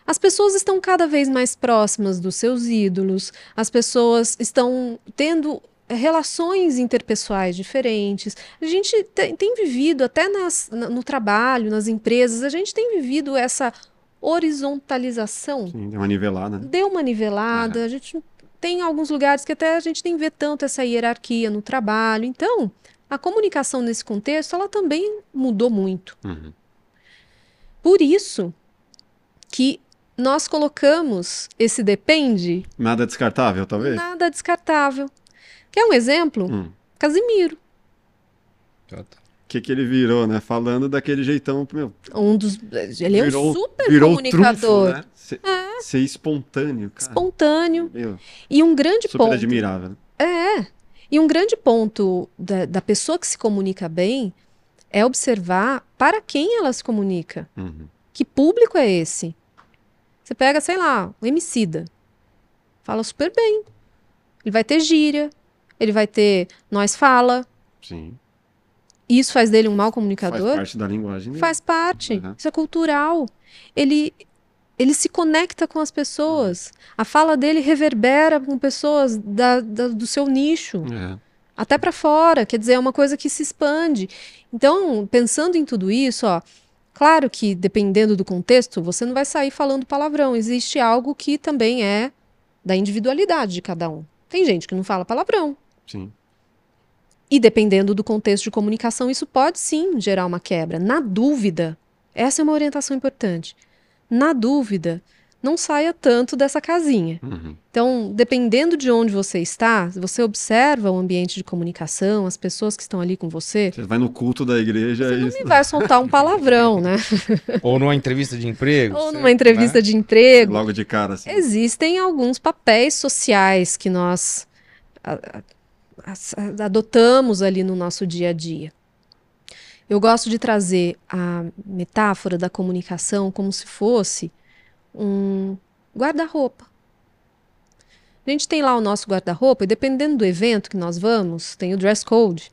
As pessoas estão cada vez mais próximas dos seus ídolos, as pessoas estão tendo eh, relações interpessoais diferentes. A gente tem, tem vivido, até nas- na- no trabalho, nas empresas, a gente tem vivido essa horizontalização Sim, deu uma nivelada. deu uma nivelada. A gente tem alguns lugares que até a gente nem vê tanto essa hierarquia no trabalho. Então, a comunicação nesse contexto, ela também mudou muito. Uhum. Por isso que nós colocamos esse depende Nada descartável, talvez? nada descartável. Quer um exemplo? Hum. Casimiro, Tá, tá. O que, que ele virou, né? Falando daquele jeitão, meu, um dos ele é um virou, super virou comunicador, trunfo, né? Ser, ser espontâneo, cara. espontâneo Meu, e um grande super ponto. admirável. né? É. E um grande ponto da, da pessoa que se comunica bem é observar para quem ela se comunica. Uhum. Que público é esse? Você pega, sei lá, o Emicida. Fala super bem. Ele vai ter gíria, ele vai ter nós fala. Sim. Isso faz dele um mau Faz comunicador? parte da linguagem dele. Faz parte. Uhum. Isso é cultural. Ele, ele se conecta com as pessoas. A fala dele reverbera com pessoas da- da- do seu nicho. É. até para fora, quer dizer, é uma coisa que se expande. Então, pensando em tudo isso, ó, claro que dependendo do contexto, você não vai sair falando palavrão. Existe algo que também é da individualidade de cada um. Tem gente que não fala palavrão. Sim. E dependendo do contexto de comunicação, isso pode sim gerar uma quebra. Na dúvida, essa é uma orientação importante. Na dúvida, não saia tanto dessa casinha. Uhum. Então, dependendo de onde você está, se você observa o ambiente de comunicação, as pessoas que estão ali com você, Você vai no culto da igreja e. não vai soltar um palavrão, né? Ou numa entrevista de emprego. Ou você- numa entrevista né? de emprego. Logo de cara, assim. Existem alguns papéis sociais que nós adotamos ali no nosso dia a dia. Eu gosto de trazer a metáfora da comunicação como se fosse um guarda-roupa. A gente tem lá o nosso guarda-roupa e dependendo do evento que nós vamos, tem o dress code.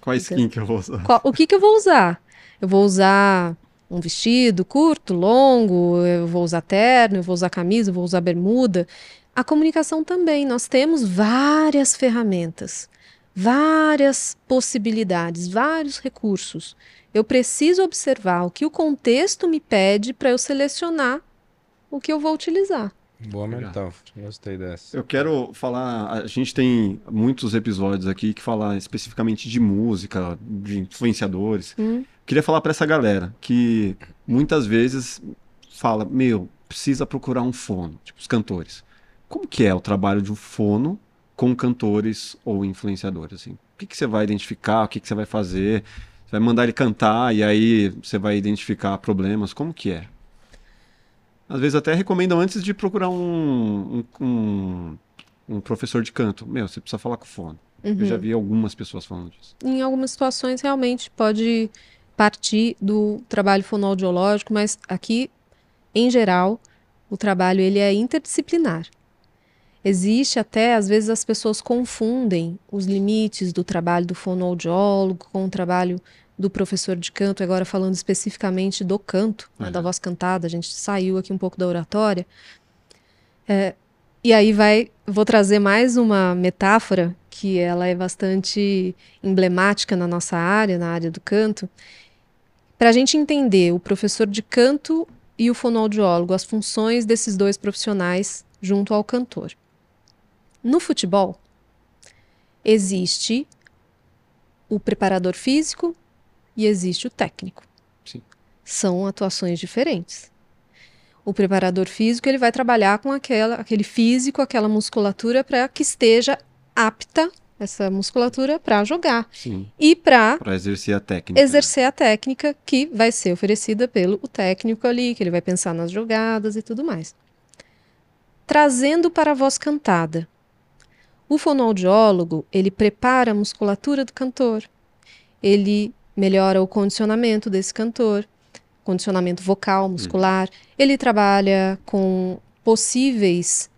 Qual skin que eu vou usar? Qual- o que, que eu vou usar? Eu vou usar um vestido curto, longo, eu vou usar terno, eu vou usar camisa, eu vou usar bermuda. A comunicação também, nós temos várias ferramentas, várias possibilidades, vários recursos. Eu preciso observar o que o contexto me pede para eu selecionar o que eu vou utilizar. Boa mental, gostei dessa. Eu quero falar, a gente tem muitos episódios aqui que falam especificamente de música, de influenciadores. Hum. Queria falar para essa galera que muitas vezes fala, meu, precisa procurar um fono, tipo os cantores. Como que é o trabalho de um fono com cantores ou influenciadores? Assim? O que, que você vai identificar, o que, que você vai fazer? Você vai mandar ele cantar e aí você vai identificar problemas? Como que é? Às vezes até recomendam antes de procurar um, um, um, um professor de canto. Meu, você precisa falar com o fono. Eu já vi algumas pessoas falando disso. Em algumas situações, realmente pode partir do trabalho fonoaudiológico, mas aqui, em geral, o trabalho ele é interdisciplinar. Existe até, às vezes, as pessoas confundem os limites do trabalho do fonoaudiólogo com o trabalho do professor de canto, agora falando especificamente do canto, né, da Uhum. voz cantada, a gente saiu aqui um pouco da oratória. É, e aí vai, vou trazer mais uma metáfora que ela é bastante emblemática na nossa área, na área do canto, para a gente entender o professor de canto e o fonoaudiólogo, as funções desses dois profissionais junto ao cantor. No futebol, existe o preparador físico e existe o técnico. Sim. São atuações diferentes. O preparador físico ele vai trabalhar com aquela, aquele físico, aquela musculatura para que esteja apta essa musculatura para jogar Sim. e para exercer a técnica. exercer a técnica que vai ser oferecida pelo o técnico ali, que ele vai pensar nas jogadas e tudo mais. Trazendo para a voz cantada. O fonoaudiólogo, ele prepara a musculatura do cantor. Ele melhora o condicionamento desse cantor, condicionamento vocal, muscular. Ele trabalha com possíveis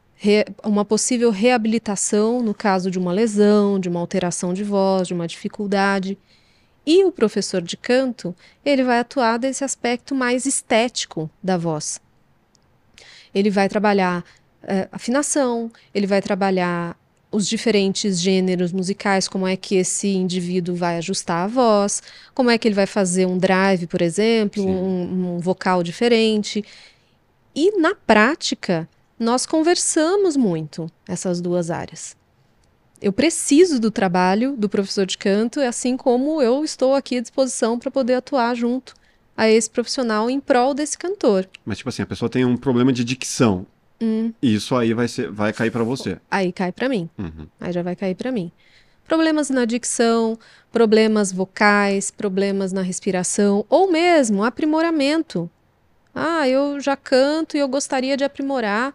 uma possível reabilitação no caso de uma lesão, de uma alteração de voz, de uma dificuldade. E o professor de canto, ele vai atuar desse aspecto mais estético da voz. Ele vai trabalhar eh, afinação, ele vai trabalhar os diferentes gêneros musicais, como é que esse indivíduo vai ajustar a voz, como é que ele vai fazer um drive, por exemplo, um, um vocal diferente. E na prática, nós conversamos muito essas duas áreas. Eu preciso do trabalho do professor de canto, assim como eu estou aqui à disposição para poder atuar junto a esse profissional em prol desse cantor. Mas, tipo assim, a pessoa tem um problema de dicção. Hum, Isso aí vai, ser, vai cair para você. aí cai para mim. Uhum. Aí já vai cair para mim. Problemas na dicção, problemas vocais, problemas na respiração, ou mesmo aprimoramento. Ah, eu já canto e eu gostaria de aprimorar.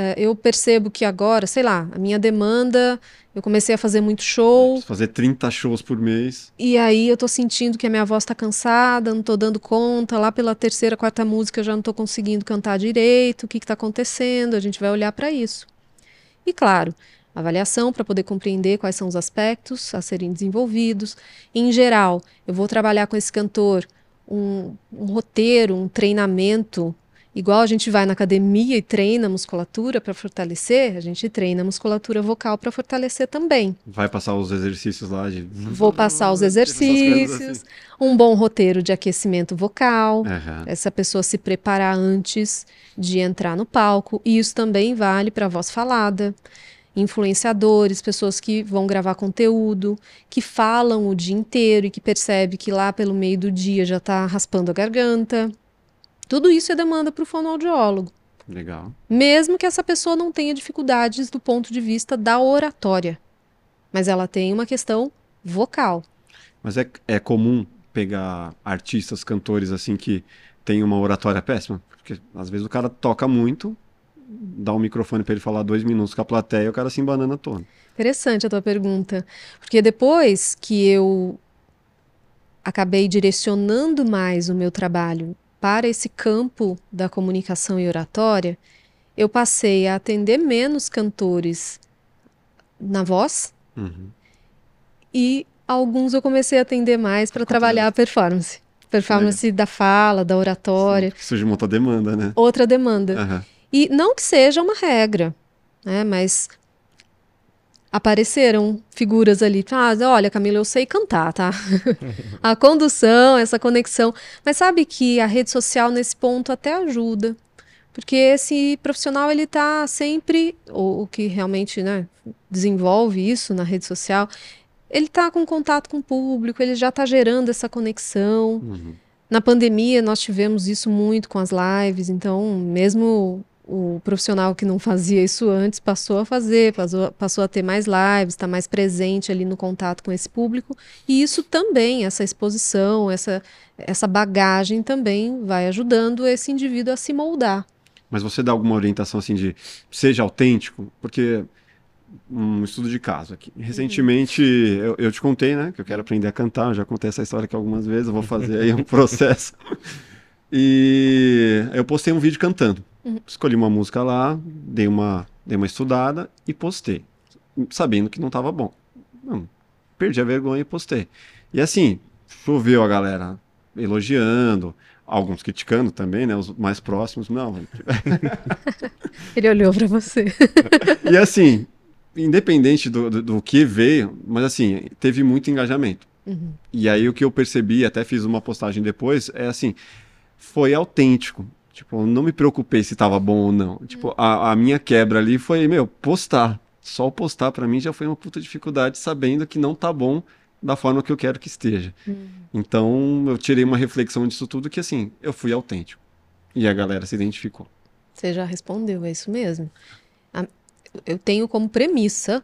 É, eu percebo que agora, sei lá, a minha demanda, eu comecei a fazer muito show, Fazer 30 shows por mês. e aí eu tô sentindo que a minha voz tá cansada, não tô dando conta, lá pela terceira, quarta música eu já não tô conseguindo cantar direito, o que que tá acontecendo? A gente vai olhar para isso. E claro, avaliação para poder compreender quais são os aspectos a serem desenvolvidos. Em geral, eu vou trabalhar com esse cantor um, um roteiro, um treinamento, igual a gente vai na academia e treina a musculatura para fortalecer, a gente treina a musculatura vocal para fortalecer também. Vai passar os exercícios lá de. Vou passar os exercícios, um bom roteiro de aquecimento vocal, assim. Aham. essa pessoa se preparar antes de entrar no palco. E isso também vale para a voz falada, influenciadores, pessoas que vão gravar conteúdo, que falam o dia inteiro e que percebe que lá pelo meio do dia já está raspando a garganta. Tudo isso é demanda para o fonoaudiólogo, Legal. mesmo que essa pessoa não tenha dificuldades do ponto de vista da oratória, mas ela tem uma questão vocal. Mas é, é comum pegar artistas, cantores assim que tem uma oratória péssima? Porque às vezes o cara toca muito, dá um microfone para ele falar dois minutos com a plateia e o cara se embanana todo. Interessante a tua pergunta, porque depois que eu acabei direcionando mais o meu trabalho para esse campo da comunicação e oratória, eu passei a atender menos cantores na voz Uhum. e alguns eu comecei a atender mais para trabalhar a performance. Performance da fala, da oratória. Sim, surge uma outra demanda, né? Outra demanda. Aham. E não que seja uma regra, né? Mas apareceram figuras ali. Ah, olha, Camila, eu sei cantar, tá? a condução, essa conexão. Mas sabe que a rede social nesse ponto até ajuda. Porque esse profissional, ele tá sempre, ou o que realmente, né, desenvolve isso na rede social, ele tá com contato com o público, ele já tá gerando essa conexão. Uhum. Na pandemia, nós tivemos isso muito com as lives, então, mesmo o profissional que não fazia isso antes passou a fazer, passou, passou a ter mais lives, está mais presente ali no contato com esse público, e isso também, essa exposição, essa, essa bagagem também vai ajudando esse indivíduo a se moldar. Mas você dá alguma orientação assim de seja autêntico? Porque um estudo de caso aqui. Recentemente eu, eu te contei, né, que eu quero aprender a cantar, eu já contei essa história aqui algumas vezes, eu vou fazer aí um processo. E eu postei um vídeo cantando. Escolhi uma música lá, dei uma, dei uma estudada e postei, sabendo que não estava bom. Não, perdi a vergonha e postei. E assim, choveu a galera elogiando, alguns criticando também, né? Os mais próximos, não. Ele olhou para você. e assim, independente do, do, do, que veio, mas assim, teve muito engajamento. Uhum. E aí o que eu percebi, até fiz uma postagem depois, é assim, foi autêntico. Tipo, não me preocupei se tava bom ou não. Tipo, a, a minha quebra ali foi, meu, postar. Só o postar para mim já foi uma puta dificuldade, sabendo que não tá bom da forma que eu quero que esteja. Uhum. Então, eu tirei uma reflexão disso tudo que assim, eu fui autêntico. E a galera se identificou. Você já respondeu, é isso mesmo. A- Eu tenho como premissa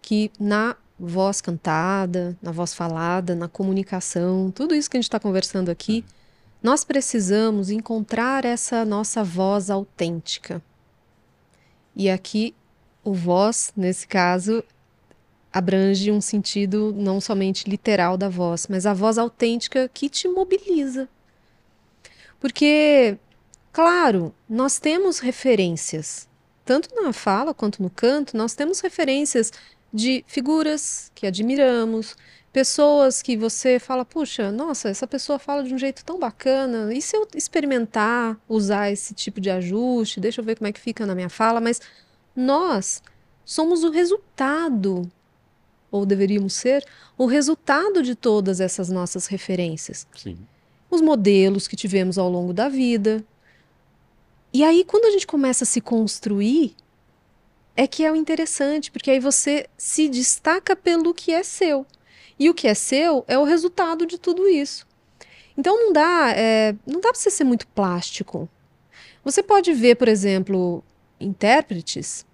que na voz cantada, na voz falada, na comunicação, tudo isso que a gente está conversando aqui, nós precisamos encontrar essa nossa voz autêntica. E aqui, o voz, nesse caso, abrange um sentido não somente literal da voz, mas a voz autêntica que te mobiliza. Porque, claro, nós temos referências, tanto na fala quanto no canto, nós temos referências de figuras que admiramos, pessoas que você fala, puxa, nossa, essa pessoa fala de um jeito tão bacana, e se eu experimentar usar esse tipo de ajuste, deixa eu ver como é que fica na minha fala, mas nós somos o resultado, ou deveríamos ser, o resultado de todas essas nossas referências Sim. os modelos que tivemos ao longo da vida. E aí, quando a gente começa a se construir, é que é o interessante, porque aí você se destaca pelo que é seu. E o que é seu é o resultado de tudo isso. Então não dá, é, não dá para você ser muito plástico. Você pode ver, por exemplo, intérpretes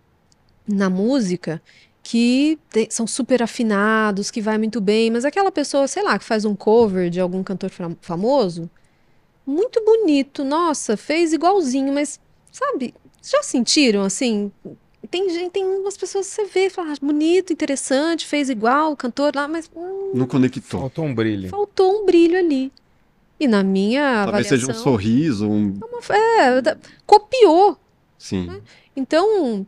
na música que são super afinados, que vai muito bem, mas aquela pessoa, sei lá, que faz um cover de algum cantor fam- famoso, muito bonito, nossa, fez igualzinho, mas sabe, já sentiram assim? Tem gente, tem umas pessoas que você vê e fala, ah, bonito, interessante, fez igual o cantor lá, mas hum, Não conectou. Faltou um brilho. faltou um brilho ali. E na minha Talvez seja um sorriso, um. é, da- copiou. Sim. Então,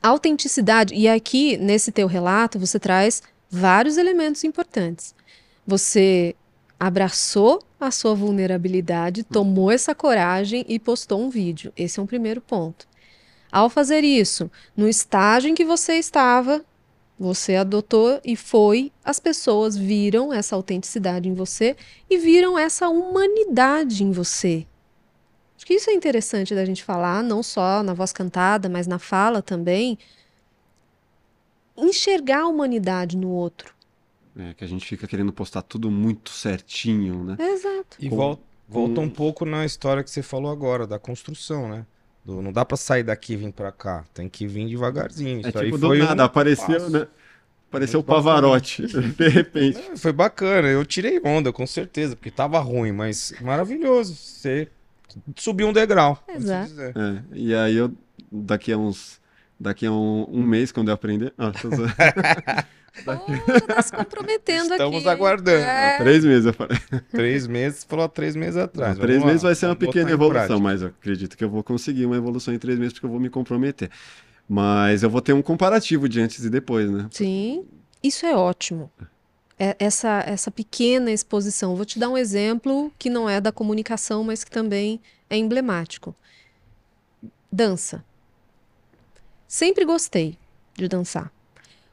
a autenticidade, e aqui nesse teu relato você traz vários elementos importantes. Você abraçou a sua vulnerabilidade, tomou essa coragem e postou um vídeo. Esse é um primeiro ponto. Ao fazer isso, no estágio em que você estava, você adotou e foi, as pessoas viram essa autenticidade em você e viram essa humanidade em você. Acho que isso é interessante da gente falar, não só na voz cantada, mas na fala também. Enxergar a humanidade no outro. É, que a gente fica querendo postar tudo muito certinho, né? Exato. E Com- vol- volta com- um pouco na história que você falou agora, da construção, né? Do- não dá pra sair daqui e vir pra cá. Tem que vir devagarzinho. É Isso aí tipo do foi um nada, apareceu, passo. né? Apareceu o. Pavarotti, de repente. É, Foi bacana, eu tirei onda, com certeza, porque tava ruim, mas maravilhoso. Você subiu um degrau. Exato. dizer. É, e aí eu, daqui a uns. Daqui a um, um mês, quando eu aprender. Ah, tô. Oh, tá se comprometendo Estamos aqui. aguardando. É. três meses eu falei. Três meses, você falou três meses atrás. três Vamos lá, meses vai ser uma vamos pequena evolução, mas eu acredito que eu vou conseguir uma evolução em três meses, porque eu vou me comprometer. Mas eu vou ter um comparativo de antes e depois, né? Sim, isso é ótimo. é, essa, essa pequena exposição. Vou te dar um exemplo que não é da comunicação, mas que também é emblemático. Dança. Sempre gostei de dançar.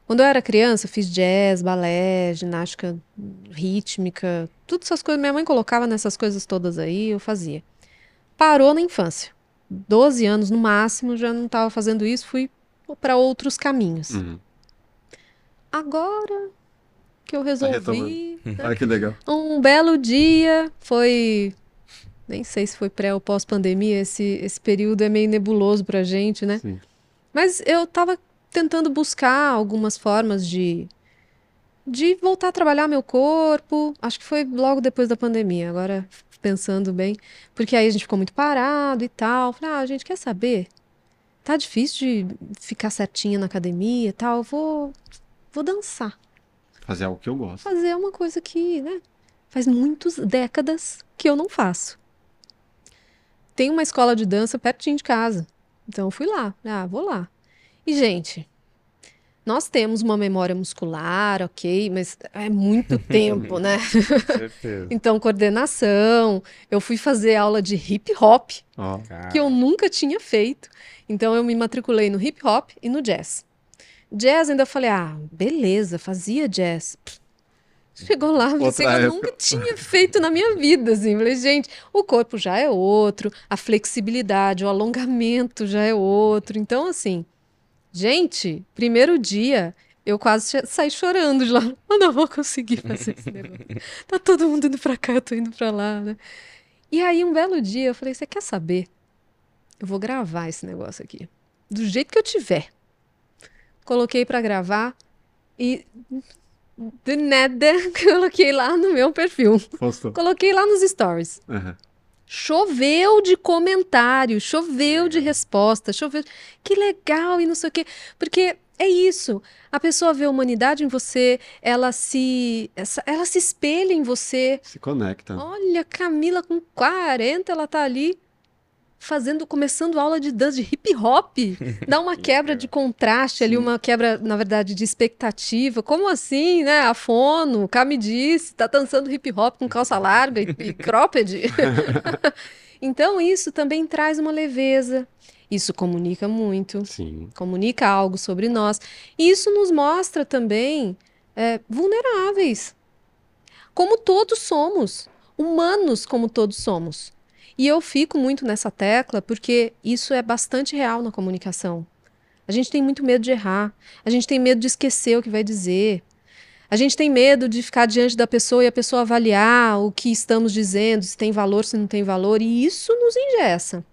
Quando eu era criança, fiz jazz, balé, ginástica rítmica, todas essas coisas. Minha mãe colocava nessas coisas todas aí, eu fazia. Parou na infância. 12 anos no máximo, já não estava fazendo isso, fui para outros caminhos. Uhum. Agora que eu resolvi. né? Olha que legal. Um belo dia, foi. Nem sei se foi pré ou pós-pandemia, esse, esse período é meio nebuloso pra gente, né? Sim. Mas eu tava tentando buscar algumas formas de, de voltar a trabalhar meu corpo. Acho que foi logo depois da pandemia, agora pensando bem. Porque aí a gente ficou muito parado e tal. Falei, ah, gente, quer saber? Tá difícil de ficar certinha na academia e tal. Eu vou, vou dançar. Fazer algo que eu gosto. Fazer uma coisa que, né? Faz muitas décadas que eu não faço. Tem uma escola de dança pertinho de casa. Então eu fui lá. Ah, vou lá. E, gente, nós temos uma memória muscular, ok, mas é muito tempo, né? Certeza. Então, coordenação. Eu fui fazer aula de hip hop, Ó, que eu nunca tinha feito. Então, eu me matriculei no hip hop e no jazz. Jazz, ainda falei, ah, beleza, fazia jazz. Chegou lá, Outra eu época. nunca tinha feito na minha vida, assim. Falei, gente, o corpo já é outro, a flexibilidade, o alongamento já é outro. Então, assim, gente, primeiro dia, eu quase saí chorando de lá. Eu não vou conseguir fazer esse negócio. Tá todo mundo indo pra cá, eu tô indo pra lá, né? E aí, um belo dia, eu falei, você quer saber? Eu vou gravar esse negócio aqui. Do jeito que eu tiver. Coloquei pra gravar e do nada coloquei lá no meu perfil. postou. Coloquei lá nos stories. Aham. Choveu de comentário, choveu de resposta, choveu. Que legal e não sei o quê. Porque é isso. A pessoa vê a humanidade em você, ela se, ela se espelha em você. Se conecta. Olha, Camila com 40, ela tá ali fazendo, começando aula de dança de hip hop. Dá uma quebra de contraste ali, uma quebra, na verdade, de expectativa. Como assim, né? A fono, cá me disse, tá dançando hip hop com calça larga e, e cropped. então, isso também traz uma leveza. Isso comunica muito Sim. comunica algo sobre nós. E isso nos mostra também é, vulneráveis, como todos somos, humanos como todos somos. E eu fico muito nessa tecla porque isso é bastante real na comunicação. A gente tem muito medo de errar, a gente tem medo de esquecer o que vai dizer. A gente tem medo de ficar diante da pessoa e a pessoa avaliar o que estamos dizendo, se tem valor, se não tem valor, e isso nos engessa.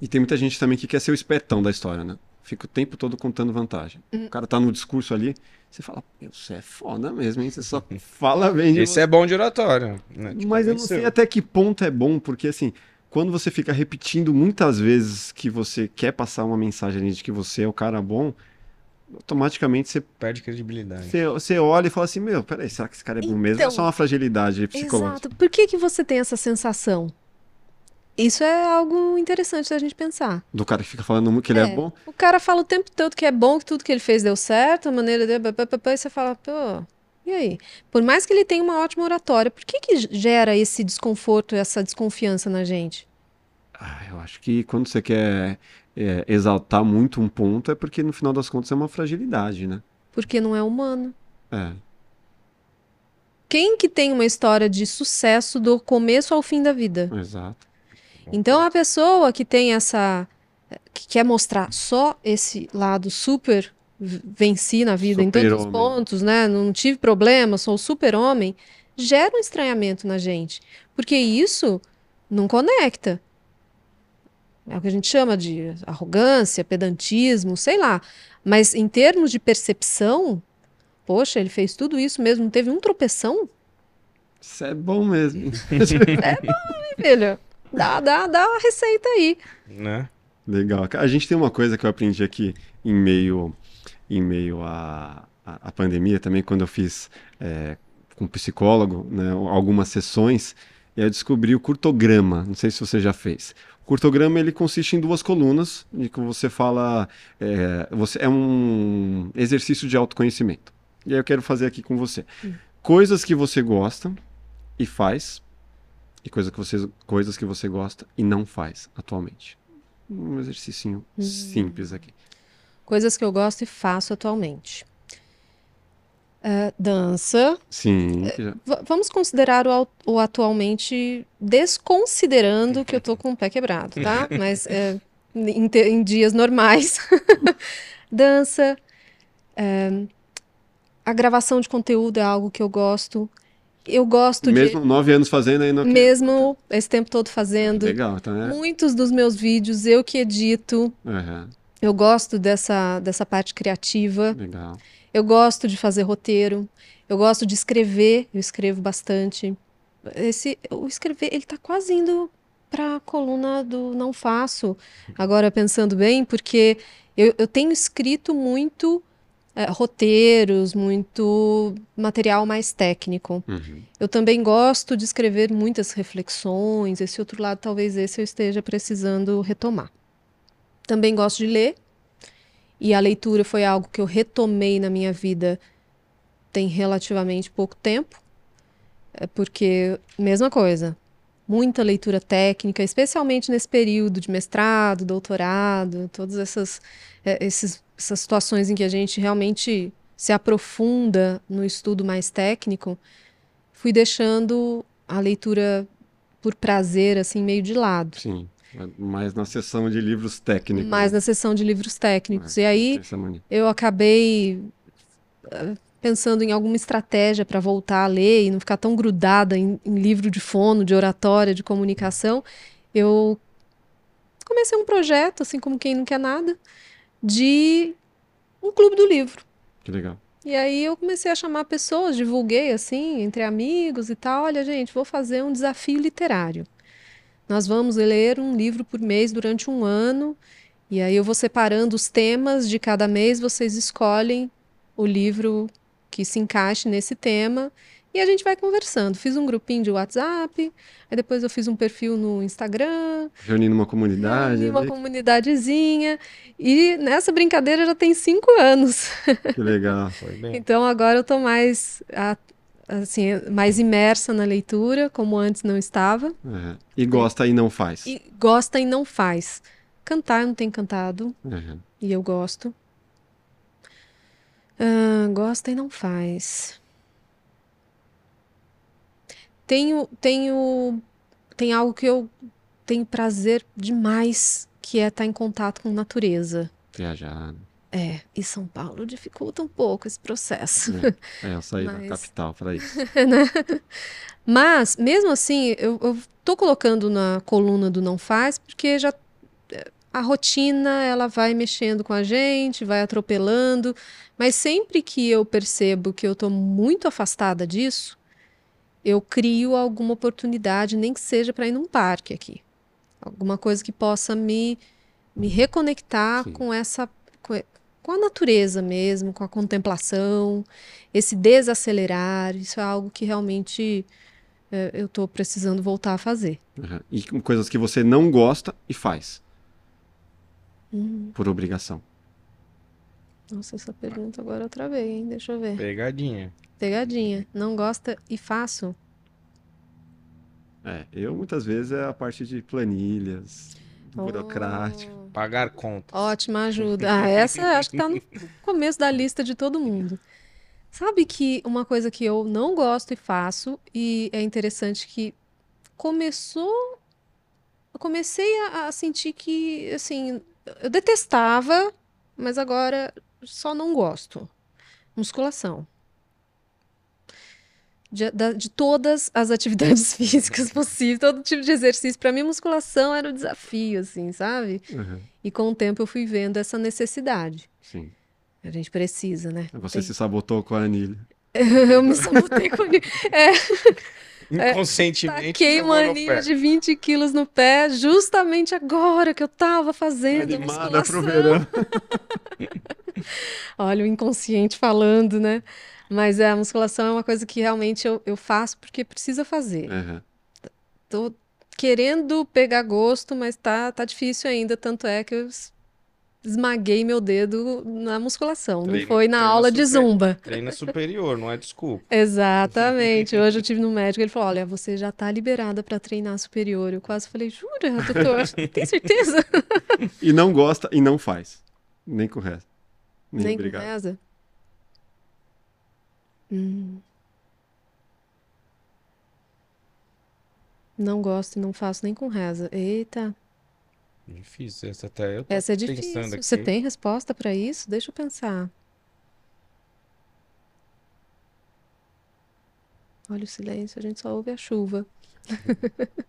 E tem muita gente também que quer ser o espertão da história, né? Fica o tempo todo contando vantagem. Hum. O cara tá no discurso ali, você fala, "Meu, você é foda mesmo, hein? Você só fala bem de Esse é bom de oratória. Né? Te Mas eu não sei até que ponto é bom, porque assim, quando você fica repetindo muitas vezes que você quer passar uma mensagem ali de que você é o cara bom, automaticamente você, Perde credibilidade. você, você olha e fala assim, meu, peraí, será que esse cara é bom mesmo? É Então- só uma fragilidade psicológica. Exato. Por que, que você tem essa sensação? Isso é algo interessante da gente pensar. Do cara que fica falando que ele é, É. bom. O cara fala o tempo todo que é bom, que tudo que ele fez deu certo, a maneira dele, e você fala, pô, e aí? Por mais que ele tenha uma ótima oratória, por que que gera esse desconforto, essa desconfiança na gente? Ah, eu acho que quando você quer é, exaltar muito um ponto, é porque no final das contas é uma fragilidade, né? Porque não é humano. É. Quem que tem uma história de sucesso do começo ao fim da vida? Exato. Então a pessoa que tem essa que quer mostrar só esse lado super venci na vida em todos os Super-homem. pontos, né? Não tive problema, sou super-homem, gera um estranhamento na gente, porque isso não conecta. É o que a gente chama de arrogância, pedantismo, sei lá. Mas em termos de percepção, poxa, ele fez tudo isso mesmo, não teve um tropeção? Isso é bom mesmo. Filho, dá, dá, dá a receita aí. Né? Legal. A gente tem uma coisa que eu aprendi aqui em meio, em meio à, à, pandemia também, quando eu fiz é, com um psicólogo, né, algumas sessões, e eu descobri o curtograma. Não sei se você já fez. O curtograma ele consiste em duas colunas, de que você fala. É, você, é um exercício de autoconhecimento. E aí eu quero fazer aqui com você. Coisas que você gosta e faz, e coisa que você, coisas que você gosta e não faz atualmente. Um exercício simples aqui. Coisas que eu gosto e faço atualmente. É, dança. Sim. V- vamos considerar o, o atualmente, desconsiderando que eu tô com o pé quebrado, tá? Mas é, em, em dias normais. Dança. é, a gravação de conteúdo é algo que eu gosto. Eu gosto Mesmo nove anos fazendo de. não Mesmo esse tempo todo fazendo. Legal, tá, né? Muitos dos meus vídeos eu que edito. Aham, Eu gosto dessa, dessa parte criativa. legal. Eu gosto de fazer roteiro. Eu gosto de escrever. Eu escrevo bastante. Esse, o escrever, ele tá quase indo para a coluna do não faço. Agora pensando bem, porque eu, eu tenho escrito muito eh, roteiros, muito material mais técnico. Uhum. Eu também gosto de escrever muitas reflexões. Esse outro lado, talvez esse eu esteja precisando retomar. Também gosto de ler. E a leitura foi algo que eu retomei na minha vida tem relativamente pouco tempo. É porque, mesma coisa, muita leitura técnica, especialmente nesse período de mestrado, doutorado, todas essas, esses- essas situações em que a gente realmente se aprofunda no estudo mais técnico, fui deixando a leitura por prazer, assim, meio de lado. Sim. Mais na sessão de livros técnicos. Mais na seção de livros técnicos. E Tem aí mania. eu acabei eh, pensando em alguma estratégia para voltar a ler e não ficar tão grudada em, em livro de fono, de oratória, de comunicação. Eu comecei um projeto, assim como quem não quer nada, de um clube do livro. Que legal. E aí eu comecei a chamar pessoas, divulguei assim, entre amigos e tal. Olha, gente, vou fazer um desafio literário. Nós vamos ler um livro por mês durante um ano. E aí eu vou separando os temas de cada mês, vocês escolhem o livro que se encaixe nesse tema. E a gente vai conversando. Fiz um grupinho de WhatsApp, aí depois eu fiz um perfil no Instagram, Reunindo uma comunidade. reuni uma né? comunidadezinha. E nessa brincadeira já tem cinco anos. Que legal. Foi bem. Então agora eu tô mais a- assim, mais imersa na leitura, como antes não estava. É. E gosta e não faz. E gosta e não faz. Cantar eu não tenho cantado É. e eu gosto. Ah, gosta e não faz. Tenho, tenho, tem algo que eu tenho prazer demais, que é estar em contato com natureza. Viajar. É, e São Paulo dificulta um pouco esse processo. É, eu saí da Mas- capital para isso. né? Mas, mesmo assim, eu, eu tô colocando na coluna do não faz, porque já eh, a rotina ela vai mexendo com a gente, vai atropelando, mas sempre que eu percebo que eu tô muito afastada disso, eu crio alguma oportunidade, nem que seja para ir num parque aqui. Alguma coisa que possa me, me reconectar Sim. com essa com a natureza mesmo, com a contemplação, esse desacelerar, isso é algo que realmente eh, eu estou precisando voltar a fazer. Uhum. E com coisas que você não gosta e faz. Hum, Por obrigação. nossa, essa pergunta agora eu travei, hein? Deixa eu ver. Pegadinha. Pegadinha. Não gosta e faço? É, eu muitas vezes é a parte de planilhas, burocrático. Oh, Pagar contas. ótima ajuda. Ah, essa acho que tá no começo da lista de todo mundo. Sabe que uma coisa que eu não gosto e faço, e é interessante que começou. Eu comecei a, a sentir que, assim, eu detestava, mas agora só não gosto. Musculação. De, de todas as atividades físicas possíveis, todo tipo de exercício, para mim, musculação era o desafio, assim, sabe? Uhum. E com o tempo eu fui vendo essa necessidade. Sim. A gente precisa, né? Você Tem- se sabotou com a anilha. Eu me sabotei com ele. Inconscientemente. Taquei jogou uma no anilha pé. de 20 quilos no pé, justamente agora que eu tava fazendo Animada pro musculação. verão. Olha o inconsciente falando, né? Mas é, a musculação é uma coisa que realmente eu, eu faço porque precisa fazer. Uhum. Tô querendo pegar gosto, mas tá, tá difícil ainda. Tanto é que eu esmaguei meu dedo na musculação, não Treino- foi na aula de super- zumba. Treino é superior, não é desculpa. Exatamente. Hoje eu tive no médico, ele falou: "Olha, você já tá liberada para treinar superior". Eu quase falei: "Jura, doutor? Tem certeza?" E não gosta e não faz. Nem com resto. Nem, Nem com reza. Hum. Não gosto e não faço nem com reza. Eita, Difícil, essa até eu tô essa é pensando difícil. aqui. Você tem resposta para isso? Deixa eu pensar. Olha o silêncio, a gente só ouve a chuva.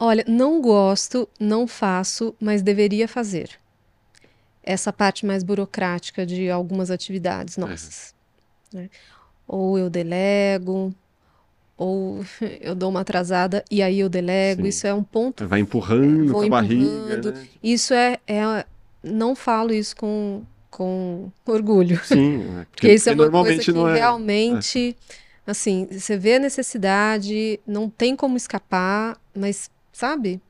Olha, não gosto, não faço, mas deveria fazer. Essa parte mais burocrática de algumas atividades nossas. né? Ou eu delego, ou eu dou uma atrasada e aí eu delego. Sim. Isso é um ponto Vai empurrando Vou com a barriga, né? isso é, é- não falo isso com, com orgulho, Sim, é, porque isso é uma normalmente coisa que não é. realmente, assim, você vê a necessidade, não tem como escapar, mas, sabe?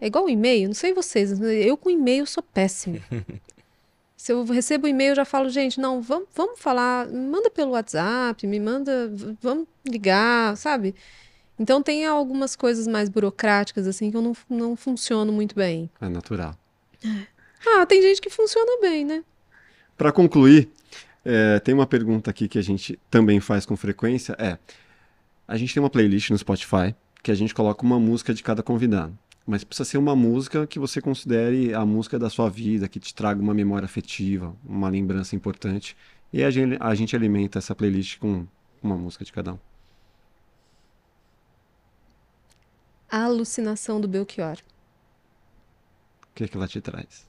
É igual o e-mail, não sei vocês, mas eu com e-mail sou péssima. Se eu recebo e-mail, eu já falo, gente, não, vamos, vamos falar, me manda pelo WhatsApp, me manda, vamos ligar, sabe? Então tem algumas coisas mais burocráticas, assim, que eu não, não funciono muito bem. É natural. Ah, tem gente que funciona bem, né? Para concluir, é, tem uma pergunta aqui que a gente também faz com frequência, é, a gente tem uma playlist no Spotify que a gente coloca uma música de cada convidado, mas precisa ser uma música que você considere a música da sua vida, que te traga uma memória afetiva, uma lembrança importante, e a gente, a gente alimenta essa playlist com uma música de cada um. A alucinação do Belchior. O que, que ela te traz?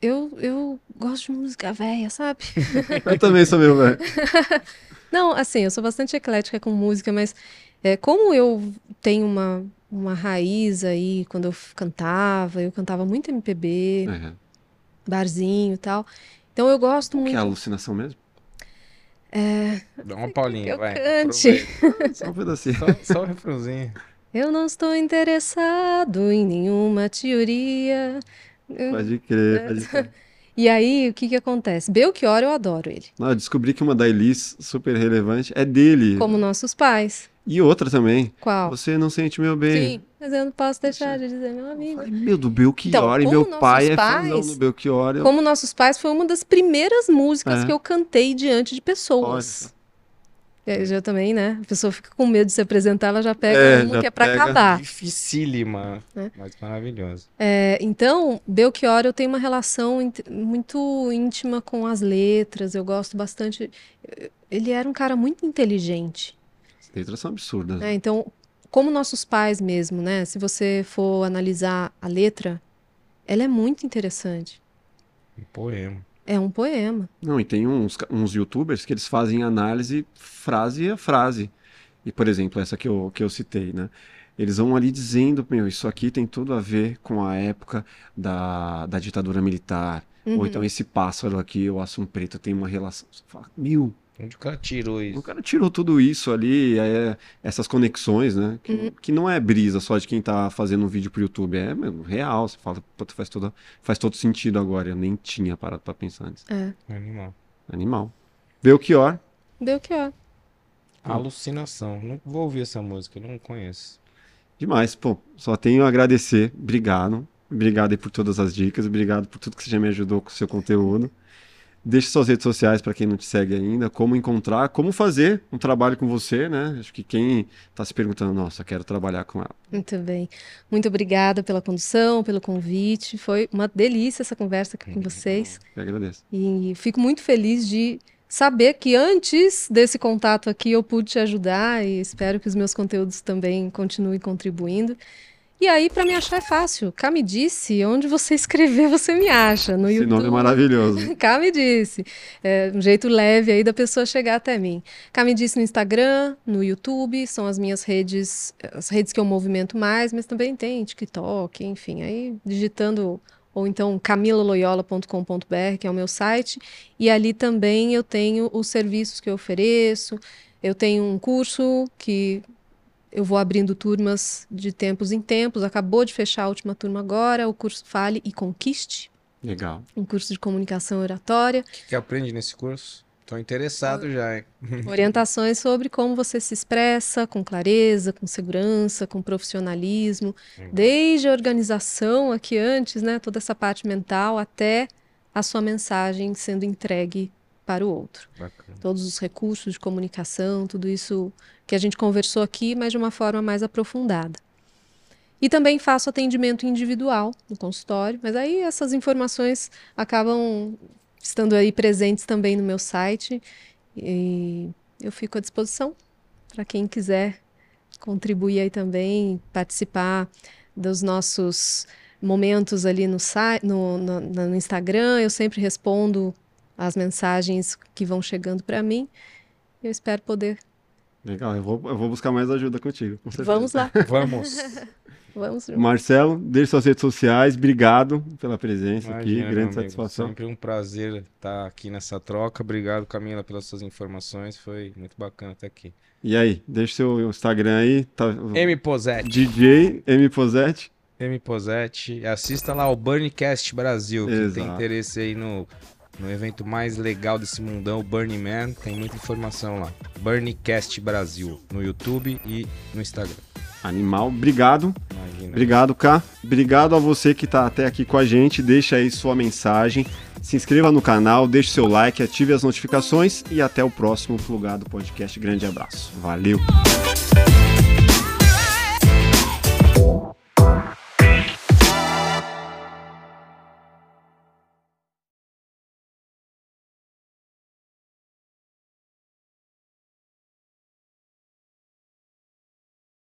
Eu, eu gosto de música velha, sabe? Eu também sou meu velho. Não, assim, eu sou bastante eclética com música, mas é, como eu tenho uma, uma raiz aí, quando eu cantava, eu cantava muito MPB, É. barzinho e tal. Então eu gosto Que é muito. alucinação mesmo? Dá uma paulinha, eu vai. cante. Só um pedacinho. Só, só o refrãozinho. Eu não estou interessado em nenhuma teoria. Pode crer, pode crer. E aí, o que que acontece? Belchior, eu adoro ele. Não, eu descobri que uma da Elis, super relevante, é dele. Como nossos pais. E outra também. Qual? Você não sente meu bem. Sim, mas eu não posso deixar de dizer, meu amigo. Ai, meu, do Belchior. Então, e meu pai é pais- fãzão do Belchior. Eu... Como nossos pais foi uma das primeiras músicas É. que eu cantei diante de Olha pessoas. só. Eu já também, né? A pessoa fica com medo de se apresentar, ela já pega É, uma já que é pra pega. acabar. Dificílima, É. mas maravilhosa. É, então, Belchior, eu tenho uma relação muito íntima com as letras. Eu gosto bastante. Ele era um cara muito inteligente. As letras são absurdas. né? Então, como nossos pais mesmo, né? Se você for analisar a letra, ela é muito interessante. Um poema. É um poema. Não, e tem uns, uns youtubers que eles fazem análise frase a frase. E, por exemplo, essa que eu, que eu citei, né? Eles vão ali dizendo, meu, isso aqui tem tudo a ver com a época da, da ditadura militar. Uhum. Ou então esse pássaro aqui, o assum preto, tem uma relação. Você fala, meu, Onde o cara tirou o isso? cara tirou tudo isso ali, é, essas conexões, né? Que, Uhum. que não é brisa só de quem tá fazendo um vídeo pro YouTube, é mesmo, real. Você fala, faz, toda, faz todo sentido agora. Eu nem tinha parado pra pensar antes. É. Animal. Animal. Belchior. Belchior. Alucinação. Não vou ouvir essa música, eu não conheço. Demais, pô. Só tenho a agradecer. Obrigado. Obrigado aí por todas as dicas. Obrigado por tudo que você já me ajudou com o seu conteúdo. Deixe suas redes sociais para quem não te segue ainda, como encontrar, como fazer um trabalho com você, né? Acho que quem tá se perguntando, nossa, quero trabalhar com ela. Muito bem. Muito obrigada pela condução, pelo convite. Foi uma delícia essa conversa aqui com vocês. Eu agradeço. E fico muito feliz de saber que antes desse contato aqui eu pude te ajudar e espero que os meus conteúdos também continuem contribuindo. E aí, para me achar é fácil. Cá me disse, onde você escrever, você me acha. No Esse YouTube. nome é maravilhoso. Cá me disse. É um jeito leve aí da pessoa chegar até mim. Cá me disse no Instagram, no YouTube, são as minhas redes, as redes que eu movimento mais, mas também tem TikTok, enfim. Aí digitando, ou então camilaloyola.com.br, que é o meu site, e ali também eu tenho os serviços que eu ofereço. Eu tenho um curso que eu vou abrindo turmas de tempos em tempos. Acabou de fechar a última turma agora, o curso Fale e Conquiste. Legal. Um curso de comunicação oratória. O que, que aprende nesse curso? Estou interessado já, hein? Orientações sobre como você se expressa com clareza, com segurança, com profissionalismo, desde a organização aqui antes, né, toda essa parte mental, até a sua mensagem sendo entregue para o outro. Bacana. Todos os recursos de comunicação, tudo isso que a gente conversou aqui, mas de uma forma mais aprofundada. E também faço atendimento individual no consultório, mas aí essas informações acabam estando aí presentes também no meu site. E eu fico à disposição para quem quiser contribuir aí também, participar dos nossos momentos ali no, no, no, no Instagram. Eu sempre respondo as mensagens que vão chegando para mim. Eu espero poder. Legal, eu vou, eu vou buscar mais ajuda contigo. Com Vamos lá. Vamos. Vamos. Marcelo, deixe suas redes sociais. Obrigado pela presença Imagina, aqui. Grande satisfação. Sempre um prazer estar aqui nessa troca. Obrigado, Camila, pelas suas informações. Foi muito bacana estar aqui. E aí, deixe seu Instagram aí. Tá... M Posete. DJ M Posete. M Posete. Assista lá o Burncast Brasil. Quem tem interesse aí no no evento mais legal desse mundão, o Burning Man. Tem muita informação lá. Burnicast Brasil, no YouTube e no Instagram. Animal, obrigado. Imagina. Obrigado, K. Obrigado a você que está até aqui com a gente. Deixa aí sua mensagem. Se inscreva no canal, deixe seu like, ative as notificações e até o próximo Plugado Podcast. Grande abraço. Valeu!